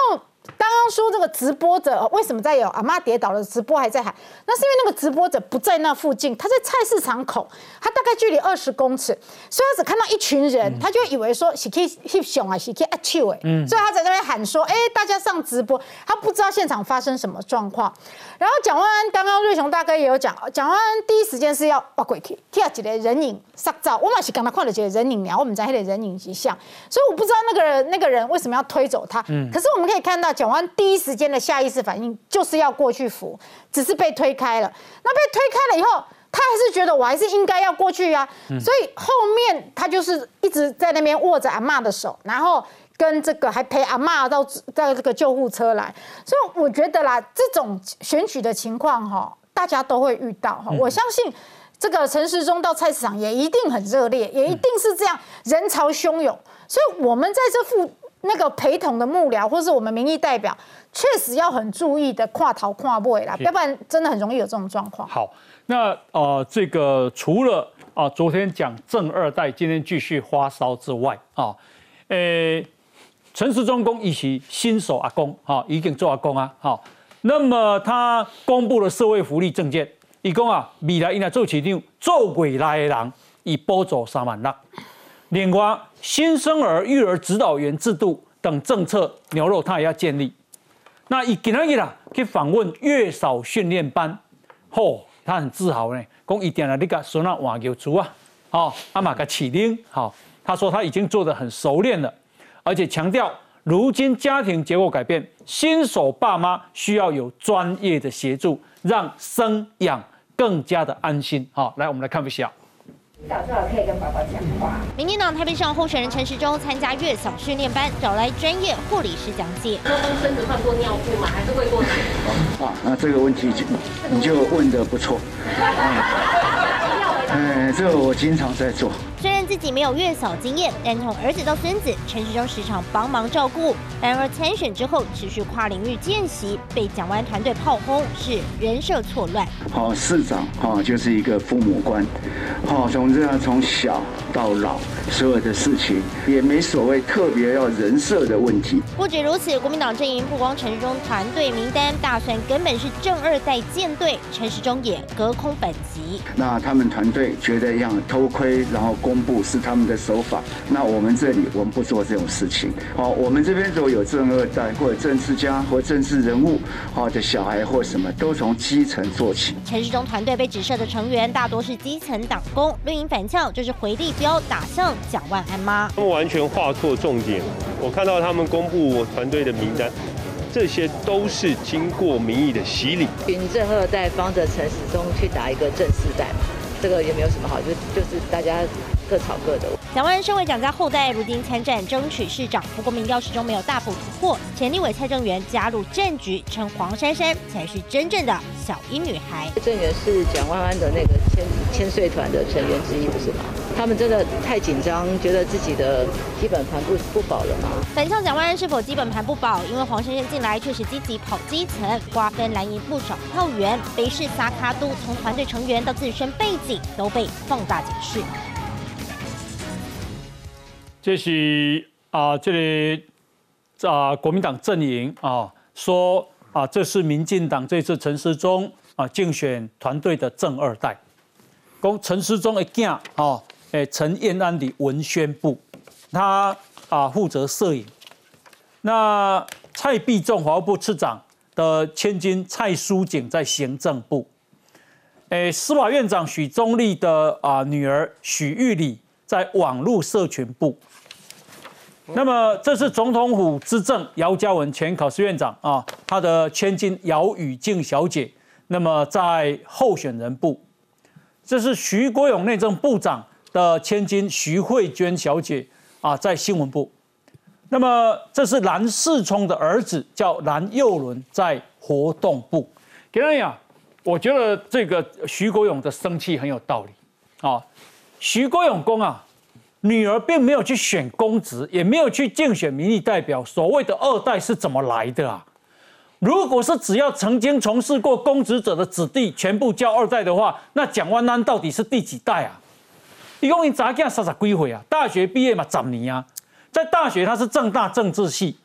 [SPEAKER 6] 刚刚说这个直播者为什么在有阿妈跌倒了直播还在喊？那是因为那个直播者不在那附近，他在菜市场口，他大概距离二十公尺，所以他只看到一群人，他就以为说是去去熊啊，是去阿秋哎，所以他在那边喊说，哎，大家上直播，他不知道现场发生什么状况。然后蒋万安刚刚瑞雄大哥也有讲，蒋万安第一时间是要挖鬼去，贴几个人影杀照，我嘛是刚刚看了几个人影苗，我们在那里人影迹象，所以我不知道那个人那个人为什么要推走他，可是我们可以看到。蒋万安第一时间的下意识反应就是要过去扶，只是被推开了。那被推开了以后，他还是觉得我还是应该要过去啊。所以后面他就是一直在那边握着阿妈的手，然后跟这个还陪阿妈到到这个救护车来。所以我觉得啦，这种选举的情况哈，大家都会遇到哈。我相信这个陈时中到菜市场也一定很热烈，也一定是这样人潮汹涌。所以我们在这副。那个陪同的幕僚或是我们民意代表，确实要很注意的跨逃跨位啦，要不然真的很容易有这种状况。
[SPEAKER 1] 好，那呃，这个除了啊，昨天讲正二代，今天继续发烧之外啊，呃，陈时中公一起新手阿公哈，已经做阿公啊，好，那么他公布了社会福利证件，一共啊，未来应该做市长做未来的人，以补助三万六。另外，新生儿育儿指导员制度等政策牛肉，他也要建立。那以今天啦去访问月嫂训练班，吼，他很自豪呢，讲一点了，你个孙那换球足啊，哦，阿玛个起丁，好，他说他已经做得很熟练了，而且强调，如今家庭结构改变，新手爸妈需要有专业的协助，让生养更加的安心。好，来，我们来看一下。
[SPEAKER 12] 早最好可以跟宝宝讲话。民进党台北市长候选人陈时中参加月嫂训练班，找来专业护理师讲解。刚刚孙子换过尿布吗？还是喂过奶？
[SPEAKER 13] 啊，那这个问题就你就问的不错。哎，这个我经常在做。
[SPEAKER 12] 虽然自己没有月嫂经验，但从儿子到孙子，陈时中时常帮忙照顾。然而参选之后，持续跨领域见习，被蒋万团队炮轰，是人设错乱。
[SPEAKER 13] 好，市长哈就是一个父母官，好，总之要从小到老，所有的事情也没所谓特别要人设的问题。
[SPEAKER 12] 不止如此，国民党阵营不光陈时中团队名单大算根本是正二代舰队，陈时中也隔空反击。
[SPEAKER 13] 那他们团队觉得要偷窥，然后公布是他们的手法。那我们这里我们不做这种事情。好，我们这边如果有正二代或者政治家或政治人物，好的小孩或什么，都从基层做起。
[SPEAKER 12] 陈世忠团队被指涉的成员大多是基层党工，绿营反呛就是回力标打向蒋万安妈。
[SPEAKER 14] 他们完全画错重点。我看到他们公布团队的名单。这些都是经过民意的洗礼。
[SPEAKER 15] 凭正二代帮着陈时中去打一个正四代嘛，这个也没有什么好，就就是大家各吵各的。
[SPEAKER 12] 蒋万安身为蒋家后代，如今参战争取市长，不过民调始终没有大幅突破。前立委蔡正元加入战局，称黄珊珊才是真正的小英女孩。
[SPEAKER 15] 郑元是蒋万安的那个千千岁团的成员之一，不是吗？他们真的太紧张，觉得自己的基本盘不不保了吗？
[SPEAKER 12] 反向蒋万安是否基本盘不保？因为黄珊珊进来确实积极跑基层，瓜分蓝营不少票源。北市撒卡都从团队成员到自身背景都被放大解释。
[SPEAKER 1] 这是啊，这里啊，国民党阵营啊说啊，这是民进党这次陈时中啊竞选团队的正二代，讲陈时中的囝哦。诶，陈燕安的文宣部，他啊负责摄影。那蔡必仲华务部次长的千金蔡淑景在行政部。诶，司法院长许宗立的啊女儿许玉里在网络社群部。那么这是总统府资政姚嘉文前考试院长啊，他的千金姚雨静小姐，那么在候选人部。这是徐国勇内政部长。的千金徐慧娟小姐啊，在新闻部。那么这是蓝世聪的儿子，叫蓝佑伦，在活动部。给大家我觉得这个徐国勇的生气很有道理啊。徐国勇公啊，女儿并没有去选公职，也没有去竞选民意代表。所谓的二代是怎么来的啊？如果是只要曾经从事过公职者的子弟全部叫二代的话，那蒋万安到底是第几代啊？一共因杂囝三十几岁啊，大学毕业嘛十年啊，在大学他是正大政治系，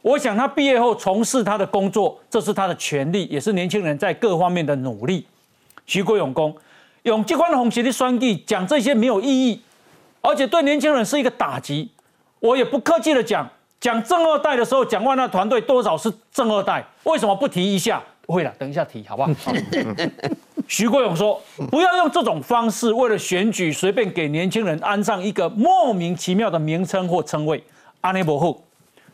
[SPEAKER 1] 我想他毕业后从事他的工作，这是他的权利，也是年轻人在各方面的努力。徐国勇公用这款红旗的双计讲这些没有意义，而且对年轻人是一个打击。我也不客气的讲，讲正二代的时候，蒋万那团队多少是正二代，为什么不提一下？会了，等一下提好不好？徐国勇说：“不要用这种方式，为了选举随便给年轻人安上一个莫名其妙的名称或称谓。阿内伯后，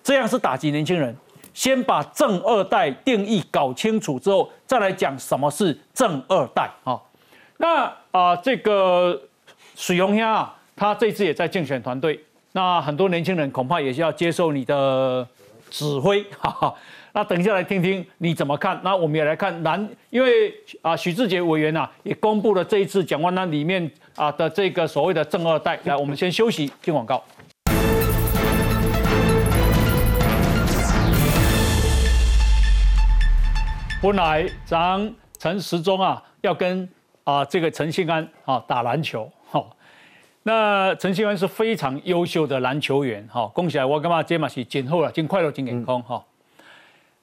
[SPEAKER 1] 这样是打击年轻人。先把正二代定义搞清楚之后，再来讲什么是正二代啊。那啊，这个水红虾啊，他这次也在竞选团队，那很多年轻人恐怕也是要接受你的指挥，哈哈。”那等一下来听听你怎么看？那我们也来看蓝，因为啊，许志杰委员呐也公布了这一次蒋万安里面啊的这个所谓的正二代。来，我们先休息，进广告。本来咱陈时中啊要跟啊这个陈信安啊打篮球，哈，那陈信安是非常优秀的篮球员，哈，恭喜来我干嘛这嘛是今后了，今快乐今健康，哈。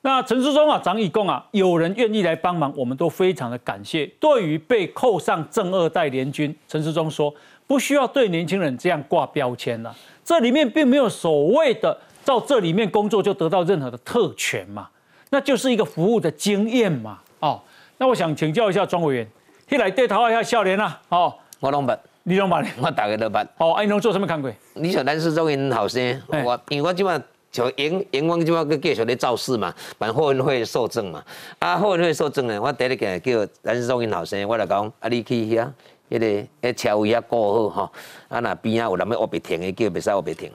[SPEAKER 1] 那陈世忠啊，张义共啊，有人愿意来帮忙，我们都非常的感谢。对于被扣上正二代联军，陈世忠说不需要对年轻人这样挂标签了，这里面并没有所谓的到这里面工作就得到任何的特权嘛，那就是一个服务的经验嘛。哦，那我想请教一下庄委员，一来对头一下笑脸啊，哦，
[SPEAKER 9] 我拢捌，
[SPEAKER 1] 你拢捌，
[SPEAKER 9] 我大概都捌。
[SPEAKER 1] 哦，安侬做什么工作？
[SPEAKER 9] 你像蓝世忠因后生，我因为我即马。像营营光即马佮继续咧造势嘛，办后援会受证嘛。啊，后援会受证咧，我第一个叫蓝世忠因后生，我就讲啊，你去遐，迄个迄车位遐顾好吼，啊若边啊有人要卧别停的，叫别使卧别停。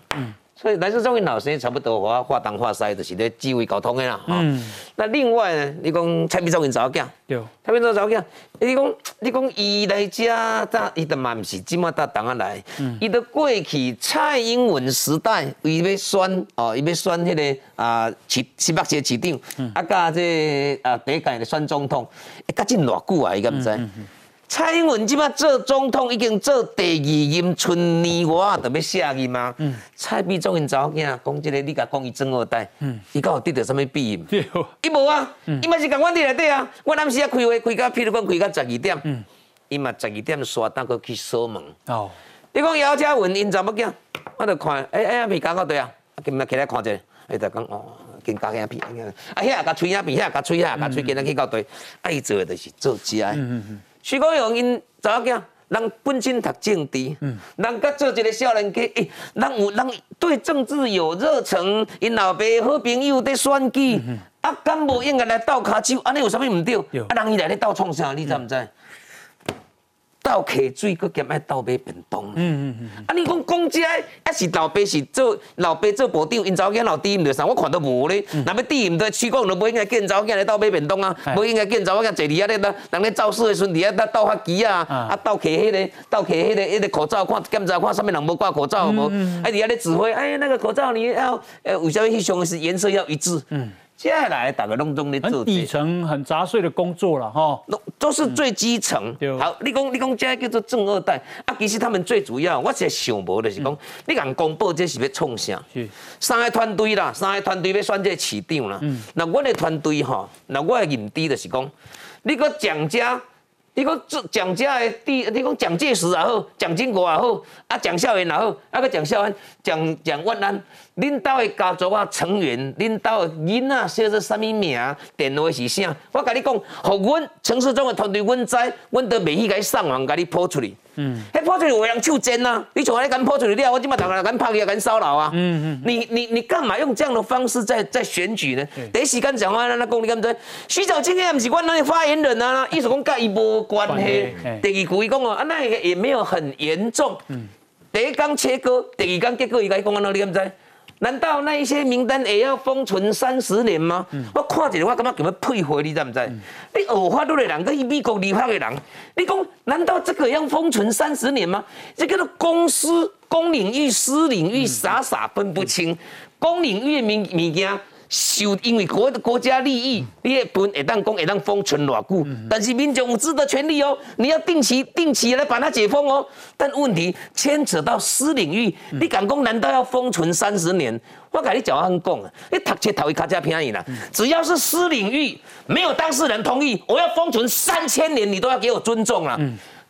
[SPEAKER 9] 所以蓝世忠因老师差不多我化东化西，就是咧智慧沟通的啦。嗯。那另外呢，你讲蔡明忠因查某囝，
[SPEAKER 1] 对。
[SPEAKER 9] 蔡明忠查某囝，你讲你讲伊来遮，但伊都嘛毋是即马搭当啊来。嗯。伊都过去蔡英文时代，伊要选哦，伊要选迄个啊市市北市市长，啊甲这啊第一届的选总统，甲真偌久啊，伊敢毋知？蔡英文即摆做总统已经做第二任，春年我就要下任嘛。蔡必忠因查某囝讲即个，你甲讲伊正二代，伊敢有得到什么庇荫？伊无啊，伊嘛是共阮伫内底啊。我暗时啊开会开到，譬如讲开到十二点，伊嘛十二点刷单过去锁门。哦，你讲姚嘉文因查某囝，我就看，哎哎，皮讲到对啊，今日起来看者，伊就讲哦，跟加眼皮，啊，遐甲吹遐皮，遐甲吹遐甲吹，今日去到对，啊，伊做的就是做食的。徐国勇因查某囝。人本身读政治，人甲做一个少年家，诶，人有人对政治有热忱，因老爸好朋友在选举，嗯啊，敢无应该来斗骹手，安尼有啥物毋对？啊，人伊来咧斗创啥？你知毋知？倒客水，搁兼爱倒买便当。嗯嗯嗯。啊，你讲讲这，还是老爸是做老爸做部长，因查某囝老弟毋着啥，我看都无咧。若要弟毋着去讲，就无应该见查某囝来倒买便当啊，无应该见查某囝坐伫遐咧，人咧造势的时阵，伫遐倒发机啊，啊倒客迄个，倒客迄个，迄个口罩，看检查看上面人无挂口罩无，啊伫遐咧指挥，哎那个口罩你要，呃有啥物翕相是颜色要一致？嗯。接下来大家拢总咧做
[SPEAKER 1] 底层很杂碎的工作了哈，
[SPEAKER 9] 都都是最基层。好，你讲你讲这叫做正二代啊，其实他们最主要，我是想无就是讲，你讲公布这是要创啥？三个团队啦，三个团队要选这市长啦。那我的团队哈，那我的认知就是讲，你个蒋家。你讲蒋家的第，你讲蒋介石也好，蒋经国也好，啊蒋孝严也好，啊个蒋孝安、蒋蒋万安，恁兜的家族啊成员，恁兜的囡仔写做啥物名，电话是啥？我甲你讲，互阮城市中的团队，阮知，阮都袂去甲伊上网，甲你抛出去。嗯，迄抛出去有人手贱啊！你从来敢抛出去了，我今麦大家敢拍去，敢骚扰啊！嗯嗯，你你你干嘛用这样的方式在在选举呢？第一时间讲话，咱讲你敢知？徐小清也不是阮那发言人啊，意思讲甲伊无关系。第二句伊讲哦，啊那也没有很严重。嗯，第一讲切割，第二讲结果伊甲伊讲安怎，你敢知？难道那一些名单也要封存三十年吗？我看一个，我感觉根本佩服，你知不知？你学法律的人跟美国立法的人，你讲难道这个要封存三十年吗？这个公司公领域、私领域傻傻分不清，公领域物物件。受因为国国家利益，你也分会当讲会当封存偌久，但是民众有知的权利哦，你要定期定期来把它解封哦。但问题牵扯到私领域，你敢讲难道要封存三十年？我跟你讲安讲啊，你读册头一卡加便宜啦，只要是私领域，没有当事人同意，我要封存三千年，你都要给我尊重啊。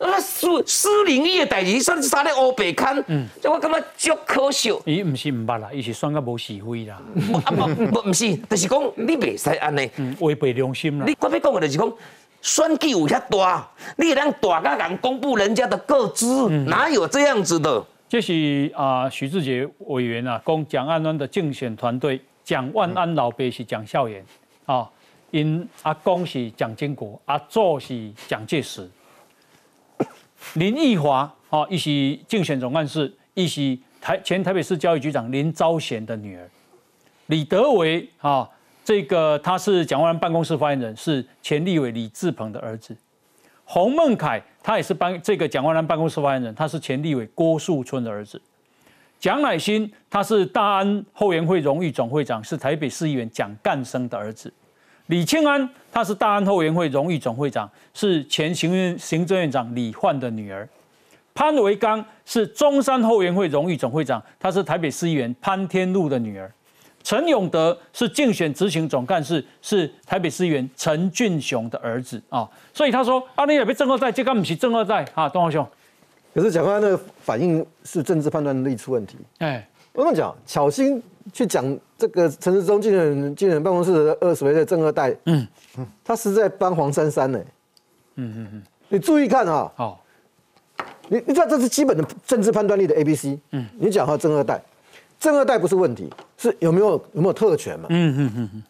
[SPEAKER 9] 啊，私私领域的代志，算是啥咧乌白看，这我感觉足可笑。
[SPEAKER 1] 伊毋是毋捌啦，伊是算个无是非啦。
[SPEAKER 9] 啊不，唔是，就是讲你袂使安尼，
[SPEAKER 1] 违背良心啦。
[SPEAKER 9] 你我要讲的就是讲，选举有遐大，你让大家敢公布人家的个资，哪有这样子的？
[SPEAKER 1] 这是啊，徐志杰委员啊，讲蒋万安的竞选团队，蒋万安老爸是蒋孝严啊，因阿公是蒋经国，阿祖是蒋介石。林奕华，哦，一是竞选总干事，一是台前台北市教育局长林昭贤的女儿。李德维，啊，这个他是蒋万安办公室发言人，是前立委李志鹏的儿子。洪孟凯，他也是办这个蒋万安办公室发言人，他是前立委郭树春的儿子。蒋乃新，他是大安后援会荣誉总会长，是台北市议员蒋干生的儿子。李庆安，他是大安后援会荣誉总会长，是前行政行政院长李焕的女儿。潘维刚是中山后援会荣誉总会长，他是台北市议员潘天禄的女儿。陈永德是竞选执行总干事，是台北市议员陈俊雄的儿子啊。所以他说：“啊，你也被正二代，这个不是正二代啊，东华兄。”
[SPEAKER 4] 可是讲话那个反应是政治判断力出问题。哎，我跟你讲，巧心。去讲这个陈世忠竞选竞选办公室的二十位的正二代，嗯。嗯，他是在帮黄珊珊呢，嗯嗯嗯，你注意看啊，好，你你知道这是基本的政治判断力的 A B C，嗯，你讲哈正二代，正二代不是问题，是有没有有没有特权嘛，嗯嗯嗯嗯，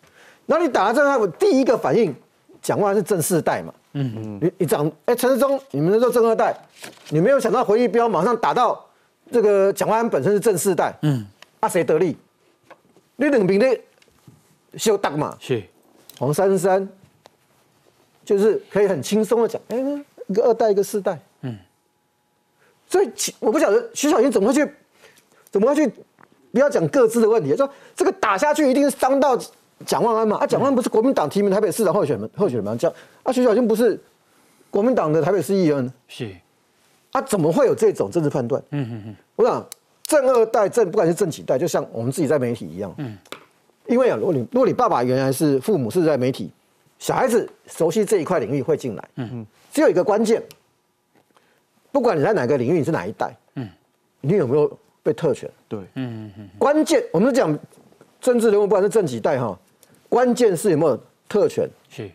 [SPEAKER 4] 那你打了正二代，第一个反应讲话是正四代嘛，嗯嗯，你你讲哎陈世忠你们说正二代，你没有想到回忆标马上打到这个蒋万安本身是正四代，嗯，啊谁得利？你两边的修搭嘛？是黄珊珊，就是可以很轻松的讲，哎，一个二代，一个四代，嗯。所以我不晓得徐小英怎么会去，怎么会去，不要讲各自的问题，说这个打下去一定是伤到蒋万安嘛？啊，蒋万安不是国民党提名台北市长候选人，候选人吗？叫啊，徐小英不是国民党的台北市议员，是啊，怎么会有这种政治判断？嗯嗯嗯，我想。正二代正不管是正几代，就像我们自己在媒体一样。嗯，因为啊，如果你如果你爸爸原来是父母是在媒体，小孩子熟悉这一块领域会进来。嗯嗯，只有一个关键，不管你在哪个领域，你是哪一代，嗯，你有没有被特权？
[SPEAKER 10] 对，
[SPEAKER 1] 嗯嗯嗯，
[SPEAKER 4] 关键我们讲政治人物，不管是正几代哈，关键是有没有特权。
[SPEAKER 1] 是，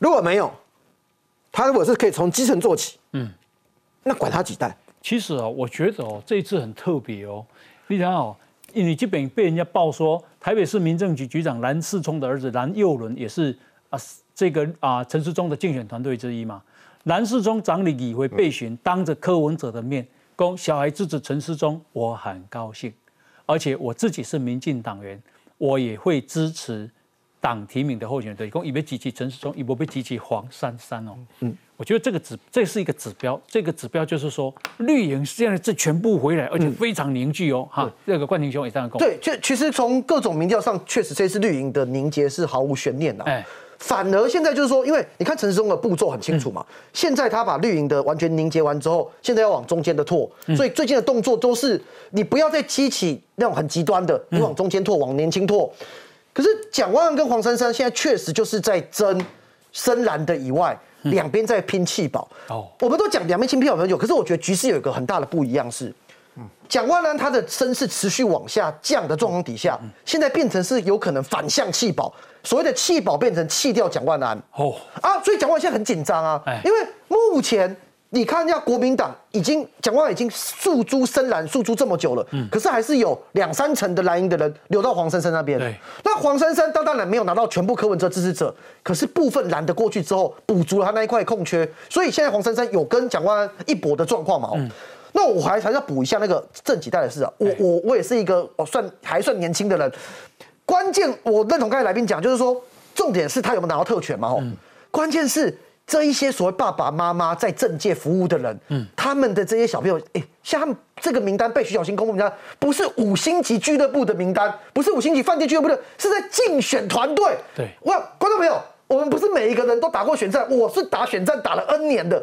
[SPEAKER 4] 如果没有，他如果是可以从基层做起，
[SPEAKER 1] 嗯，
[SPEAKER 4] 那管他几代。
[SPEAKER 1] 其实哦，我觉得哦，这一次很特别哦。你看哦，因为这边被人家报说，台北市民政局局长蓝世聪的儿子蓝佑伦也是啊，这个啊陈世忠的竞选团队之一嘛。蓝世忠长理议会备询，当着柯文哲的面，供小孩支持陈世忠，我很高兴，而且我自己是民进党员，我也会支持党提名的候选人。对，共以为支持陈世忠，以为被支持黄珊珊哦。嗯。我觉得这个指这是一个指标，这个指标就是说绿营现在这全部回来，而且非常凝聚哦，哈，这个冠廷兄也这样讲。
[SPEAKER 7] 对，就其实从各种民调上，确实这次绿营的凝结是毫无悬念的。哎，反而现在就是说，因为你看陈时中的步骤很清楚嘛，现在他把绿营的完全凝结完之后，现在要往中间的拓，所以最近的动作都是你不要再激起那种很极端的，你往中间拓，往年轻拓。可是蒋万安跟黄珊珊现在确实就是在争深蓝的以外。两边在拼气保。哦，我们都讲两边拼气保很久，可是我觉得局势有一个很大的不一样是，蒋万安他的声势持续往下降的状况底下，现在变成是有可能反向弃保，所谓的弃保变成弃掉蒋万安。哦。啊，所以蒋万安现在很紧张啊，因为目前。你看，一下国民党已经蒋万已经诉诸深蓝，诉诸这么久了，嗯，可是还是有两三成的蓝营的人流到黄珊珊那边。对，那黄珊珊当然没有拿到全部柯文哲支持者，可是部分蓝的过去之后，补足了他那一块空缺，所以现在黄珊珊有跟蒋万安一搏的状况嘛？嗯，那我还还要补一下那个正几代的事啊，我我我也是一个哦算还算年轻的人，关键我认同刚才来宾讲，就是说重点是他有没有拿到特权嘛？哦，关键是。这一些所谓爸爸妈妈在政界服务的人，嗯，他们的这些小朋友，哎，像他们这个名单被徐小新公布名单，不是五星级俱乐部的名单，不是五星级饭店俱乐部的，是在竞选团队。
[SPEAKER 1] 对，
[SPEAKER 7] 哇，观众朋友，我们不是每一个人都打过选战，我是打选战打了 N 年的，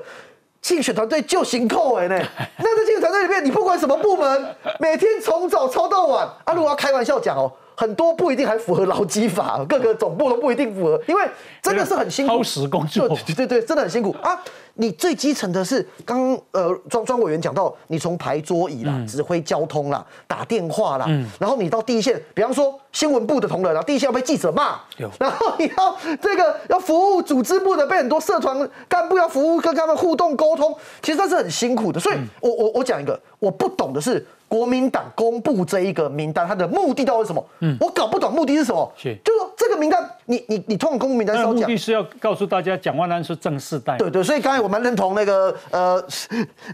[SPEAKER 7] 竞选团队就行扣哎呢。那在竞选团队里面，你不管什么部门，每天从早操到晚，啊，如果要开玩笑讲哦。很多不一定还符合劳基法，各个总部都不一定符合，因为真的是很辛苦，
[SPEAKER 1] 超时工作，
[SPEAKER 7] 对对对，真的很辛苦啊。你最基层的是，刚呃庄庄委员讲到，你从排桌椅啦、指挥交通啦、打电话啦，然后你到第一线，比方说新闻部的同仁啊，第一线要被记者骂，然后你要这个要服务组织部的，被很多社团干部要服务跟他们互动沟通，其实那是很辛苦的。所以，我我我讲一个，我不懂的是。国民党公布这一个名单，它的目的到底是什么？嗯，我搞不懂目的是什么。是，就是说这个名单，你你你通过公布名单，
[SPEAKER 1] 目的是要告诉大家蒋万安是正式代。
[SPEAKER 7] 对对，所以刚才我蛮认同那个呃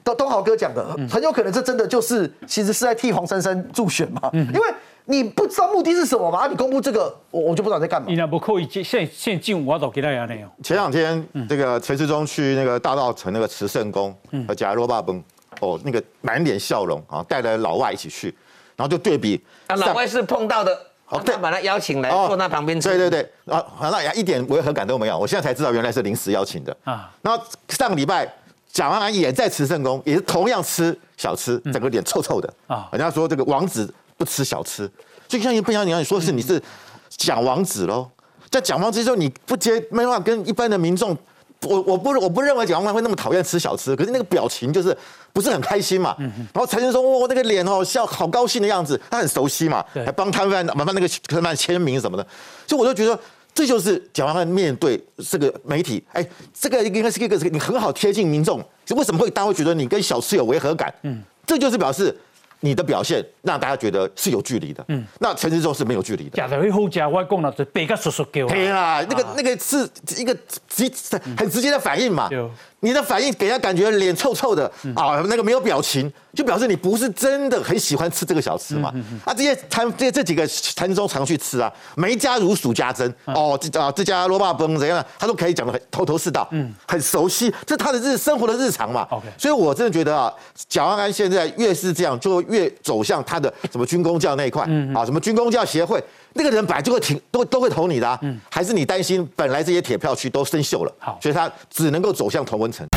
[SPEAKER 7] 东东豪哥讲的，很有可能这真的就是其实是在替黄珊珊助选嘛。嗯，因为你不知道目的是什么嘛，你公布这个，我我就不知道在干嘛。
[SPEAKER 1] 你那不可以现现进我都给大家那样。
[SPEAKER 5] 前两天这个陈世忠去那个大道城那个慈圣宫和假罗巴崩。哦，那个满脸笑容啊，带着老外一起去，然后就对比。
[SPEAKER 9] 啊，老外是碰到的，好，再把他邀请来坐那旁边吃。
[SPEAKER 5] 对对对，啊，那一点违和感都没有。我现在才知道原来是临时邀请的啊。然后上个礼拜蒋万安也在慈圣宫，也是同样吃小吃，整个脸臭臭的啊。人家说这个王子不吃小吃，就像不像你你说是你是蒋王子喽？在蒋王子之后，你不接没办法跟一般的民众。我我不我不认为蒋万安会那么讨厌吃小吃，可是那个表情就是不是很开心嘛。然后财神说：“哇，那个脸哦，笑好高兴的样子，他很熟悉嘛，还帮摊贩麻烦那个摊贩签名什么的。”所以我就觉得这就是蒋万安面对这个媒体，哎，这个应该是一个你很好贴近民众。为什么会大家会觉得你跟小吃有违和感？嗯，这就是表示。你的表现让大家觉得是有距离的，嗯，那陈志忠是没有距离的。
[SPEAKER 1] 假的会好假，我讲了是别个叔叔给我。
[SPEAKER 5] 对啊，那个那个是一个直很直接的反应嘛。你的反应给人家感觉脸臭臭的啊，那个没有表情，就表示你不是真的很喜欢吃这个小吃嘛。啊，这些餐这这几个餐中常去吃啊，每一家如数家珍哦。这啊这家罗巴崩怎样，他都可以讲的很头头是道，嗯，很熟悉，这是他的日生活的日常嘛。OK，所以我真的觉得啊，蒋万安现在越是这样，就越走向他的什么军工教那一块啊，什么军工教协会。那个人本来就会挺都都会投你的，啊，还是你担心本来这些铁票区都生锈了，好，所以他只能够走向同温层。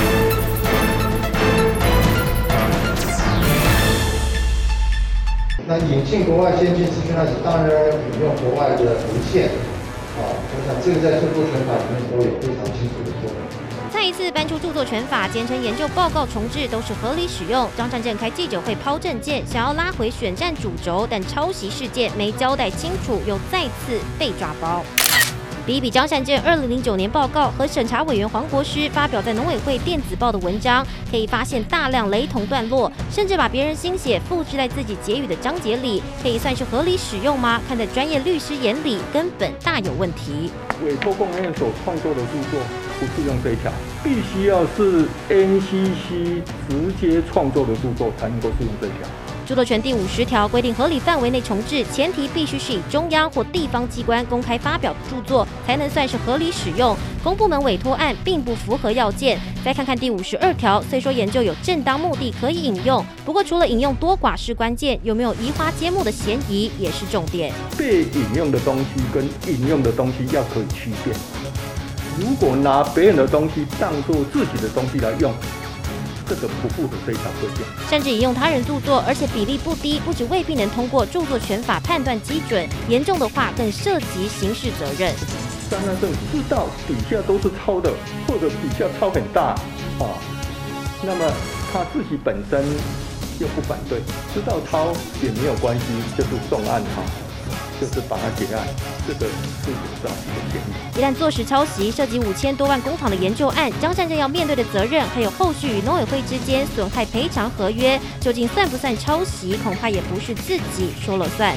[SPEAKER 16] 那引进国外先进资讯那是当然引用国外的文献，啊，我想这个在著作权法里面都有非常清楚的说明。
[SPEAKER 12] 再一次搬出著作权法，坚称研究报告重置都是合理使用。张善政开记者会抛证件，想要拉回选战主轴，但抄袭事件没交代清楚，又再次被抓包。比比张善政二零零九年报告和审查委员黄国师发表在农委会电子报的文章，可以发现大量雷同段落，甚至把别人心血复制在自己结语的章节里，可以算是合理使用吗？看在专业律师眼里，根本大有问题。
[SPEAKER 17] 委托公案所创作的著作不适用这一条，必须要是 NCC 直接创作的著作才能够适用这一条。
[SPEAKER 12] 著作权第五十条规定，合理范围内重置，前提必须是以中央或地方机关公开发表的著作，才能算是合理使用。公部门委托案并不符合要件。再看看第五十二条，虽说研究有正当目的可以引用，不过除了引用多寡是关键，有没有移花接木的嫌疑也是重点。
[SPEAKER 17] 被引用的东西跟引用的东西要可以区别。如果拿别人的东西当做自己的东西来用。这个不符合这条规定，
[SPEAKER 12] 甚至引用他人著作，而且比例不低，不止未必能通过著作权法判断基准，严重的话更涉及刑事责任。
[SPEAKER 17] 张三正知道底下都是抄的，或者底下抄很大啊，那么他自己本身又不反对，知道抄也没有关系，就是重案哈。就是把它结案，这个是有造成的嫌疑。
[SPEAKER 12] 一旦坐实抄袭，涉及五千多万工厂的研究案，张善政要面对的责任，还有后续与农委会之间损害赔偿合约，究竟算不算抄袭，恐怕也不是自己说了算。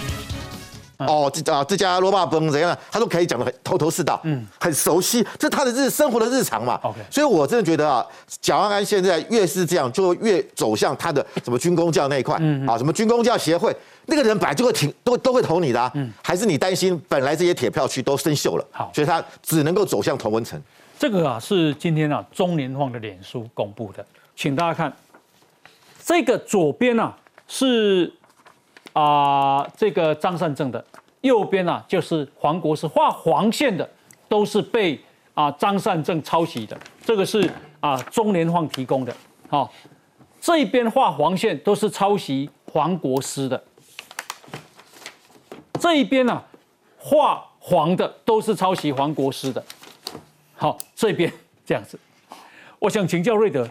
[SPEAKER 5] 哦，这啊这家罗巴崩怎样？他都可以讲的很头头是道，嗯，很熟悉，这是他的日生活的日常嘛。OK，所以我真的觉得啊，蒋万安现在越是这样，就越走向他的什么军工教那一块，嗯，啊，什么军工教协会。那个人本来就会挺，都都会投你的，嗯，还是你担心本来这些铁票区都生锈了，好，所以他只能够走向同文层。
[SPEAKER 1] 这个啊是今天啊中联网的脸书公布的，请大家看，这个左边啊是啊这个张善政的，右边啊就是黄国是画黄线的，都是被啊张善政抄袭的，这个是啊中联网提供的，好，这一边画黄线都是抄袭黄国师的。这一边呢，画黄的都是抄袭黄国师的。好，这边这样子，我想请教瑞德，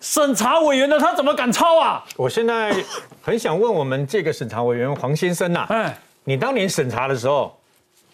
[SPEAKER 1] 审查委员呢，他怎么敢抄啊？
[SPEAKER 8] 我现在很想问我们这个审查委员黄先生呐，哎，你当年审查的时候。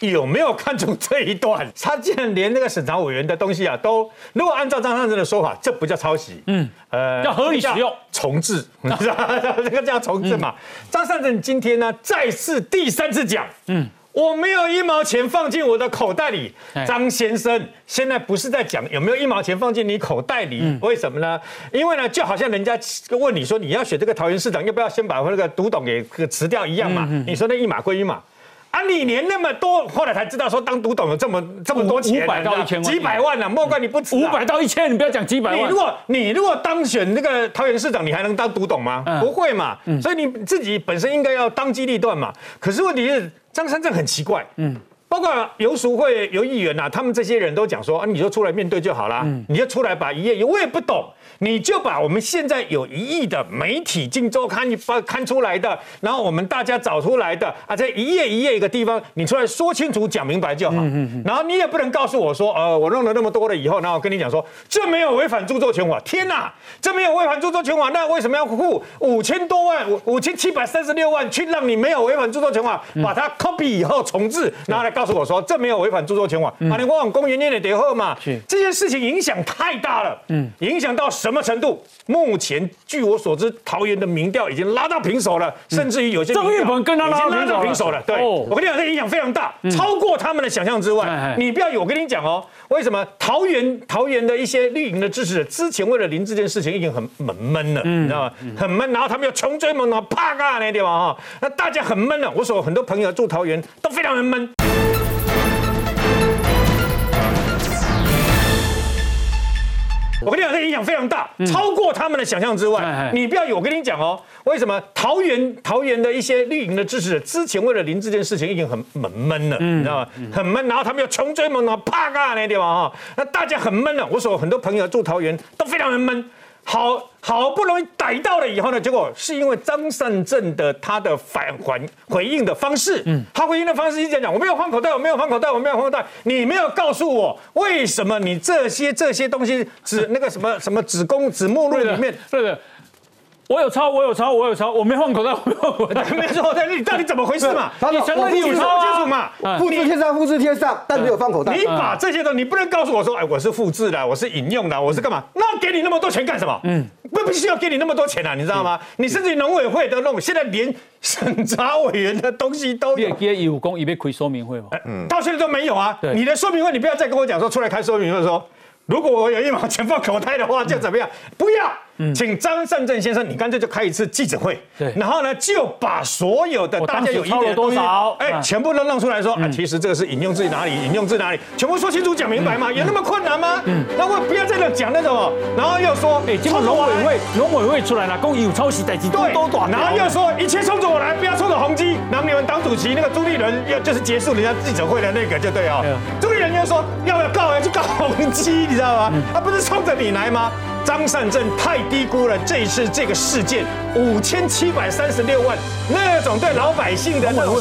[SPEAKER 8] 有没有看中这一段？他竟然连那个审查委员的东西啊，都如果按照张善政的说法，这不叫抄袭，嗯，
[SPEAKER 1] 呃，要合理使用，
[SPEAKER 8] 重置，这个叫重置嘛？张善政今天呢，再次第三次讲，嗯，我没有一毛钱放进我的口袋里。张先生现在不是在讲有没有一毛钱放进你口袋里？为什么呢？因为呢，就好像人家问你说你要选这个桃园市长，要不要先把那个独董给辞掉一样嘛？你说那一码归一码。啊！你连那么多，后来才知道说当独董有这么这么多钱，
[SPEAKER 1] 五百到一千
[SPEAKER 8] 万，几百万呢？莫怪你不
[SPEAKER 1] 五百到一千，你不要讲几百万。
[SPEAKER 8] 你如果你如果当选那个桃园市长，你还能当独董吗？不会嘛。所以你自己本身应该要当机立断嘛。可是问题是张三正很奇怪，嗯，包括游淑慧、游议员呐，他们这些人都讲说啊，你就出来面对就好了，你就出来把一页，我也不懂。你就把我们现在有一亿的媒体《金周刊》发刊出来的，然后我们大家找出来的啊，在一页一页一个地方，你出来说清楚、讲明白就好。然后你也不能告诉我说，呃，我弄了那么多了以后，然后跟你讲说，这没有违反著作权法。天哪，这没有违反著作权法，那为什么要付五千多万、五五千七百三十六万去让你没有违反著作权法，把它 copy 以后重置，然后来告诉我说，这没有违反著作权法？啊，你往公园念的叠后嘛，这件事情影响太大了，嗯，影响到什么程度？目前据我所知，桃园的民调已经拉到平手了，甚至于有些
[SPEAKER 1] 郑玉鹏跟他拉
[SPEAKER 8] 到平手了。对，我跟你讲，这影响非常大，超过他们的想象之外。你不要有，我跟你讲哦，为什么桃园桃园的一些绿营的支持者之前为了林这件事情已经很很闷了，你知道吗？很闷，然后他们又穷追猛打，啪嘎那地方哈，那大家很闷了。我说很多朋友住桃园都非常的闷。我跟你讲，这影响非常大，超过他们的想象之外。你不要有，我跟你讲哦，为什么桃园桃园的一些绿营的支持者之前为了林这件事情已经很很闷了，你知道吗？很闷，然后他们又穷追猛打，啪嘎那地方啊，那大家很闷了。我所很多朋友住桃园都非常的闷。好好不容易逮到了以后呢，结果是因为张善政的他的反还回应的方式，嗯，他回应的方式一直讲我没有放口袋，我没有放口袋，我没有放口袋，你没有告诉我为什么你这些这些东西指那个什么什么子宫子目录里面，
[SPEAKER 1] 对的。我有抄，我有抄，我有抄，我没放口袋，我没放口袋，
[SPEAKER 8] 没错。但是你到底怎么回事嘛？
[SPEAKER 4] 你
[SPEAKER 1] 承认你有抄
[SPEAKER 8] 清楚嘛？
[SPEAKER 4] 复制贴上，复制贴上，但没有放口袋。
[SPEAKER 8] 你把这些东西，你不能告诉我说，哎，我是复制的，我是引用的，我是干嘛？那给你那么多钱干什么？嗯，不不需要给你那么多钱啊，你知道吗？你甚至农委会的那种，现在连审查委员的东西都有。
[SPEAKER 1] 给义务工，以被开说明会吗？
[SPEAKER 8] 嗯，到现在都没有啊。你的说明会，你不要再跟我讲说出来开说明会说，如果我有一毛钱放口袋的话，就怎么样？不要。请张善政先生，你干脆就开一次记者会，对，然后呢就把所有的大家有疑点的东西，哎，全部都弄出来说，啊，其实这个是引用自哪里，引用自哪里，全部说清楚讲明白嘛，有那么困难吗？嗯，那我不要在那讲那种，然后又说，
[SPEAKER 1] 哎，经过农委会，农委会出来了，公有抄袭代级多多短，
[SPEAKER 8] 然后又说一切冲着我来，不要冲着宏基，然后你们党主席那个朱立伦要就是结束人家记者会的那个就对啊，朱立伦又说要不要告要去告宏基，你知道吗？他不是冲着你来吗？张善政太低估了这一次这个事件五千七百三十六万那种对老百姓的那种。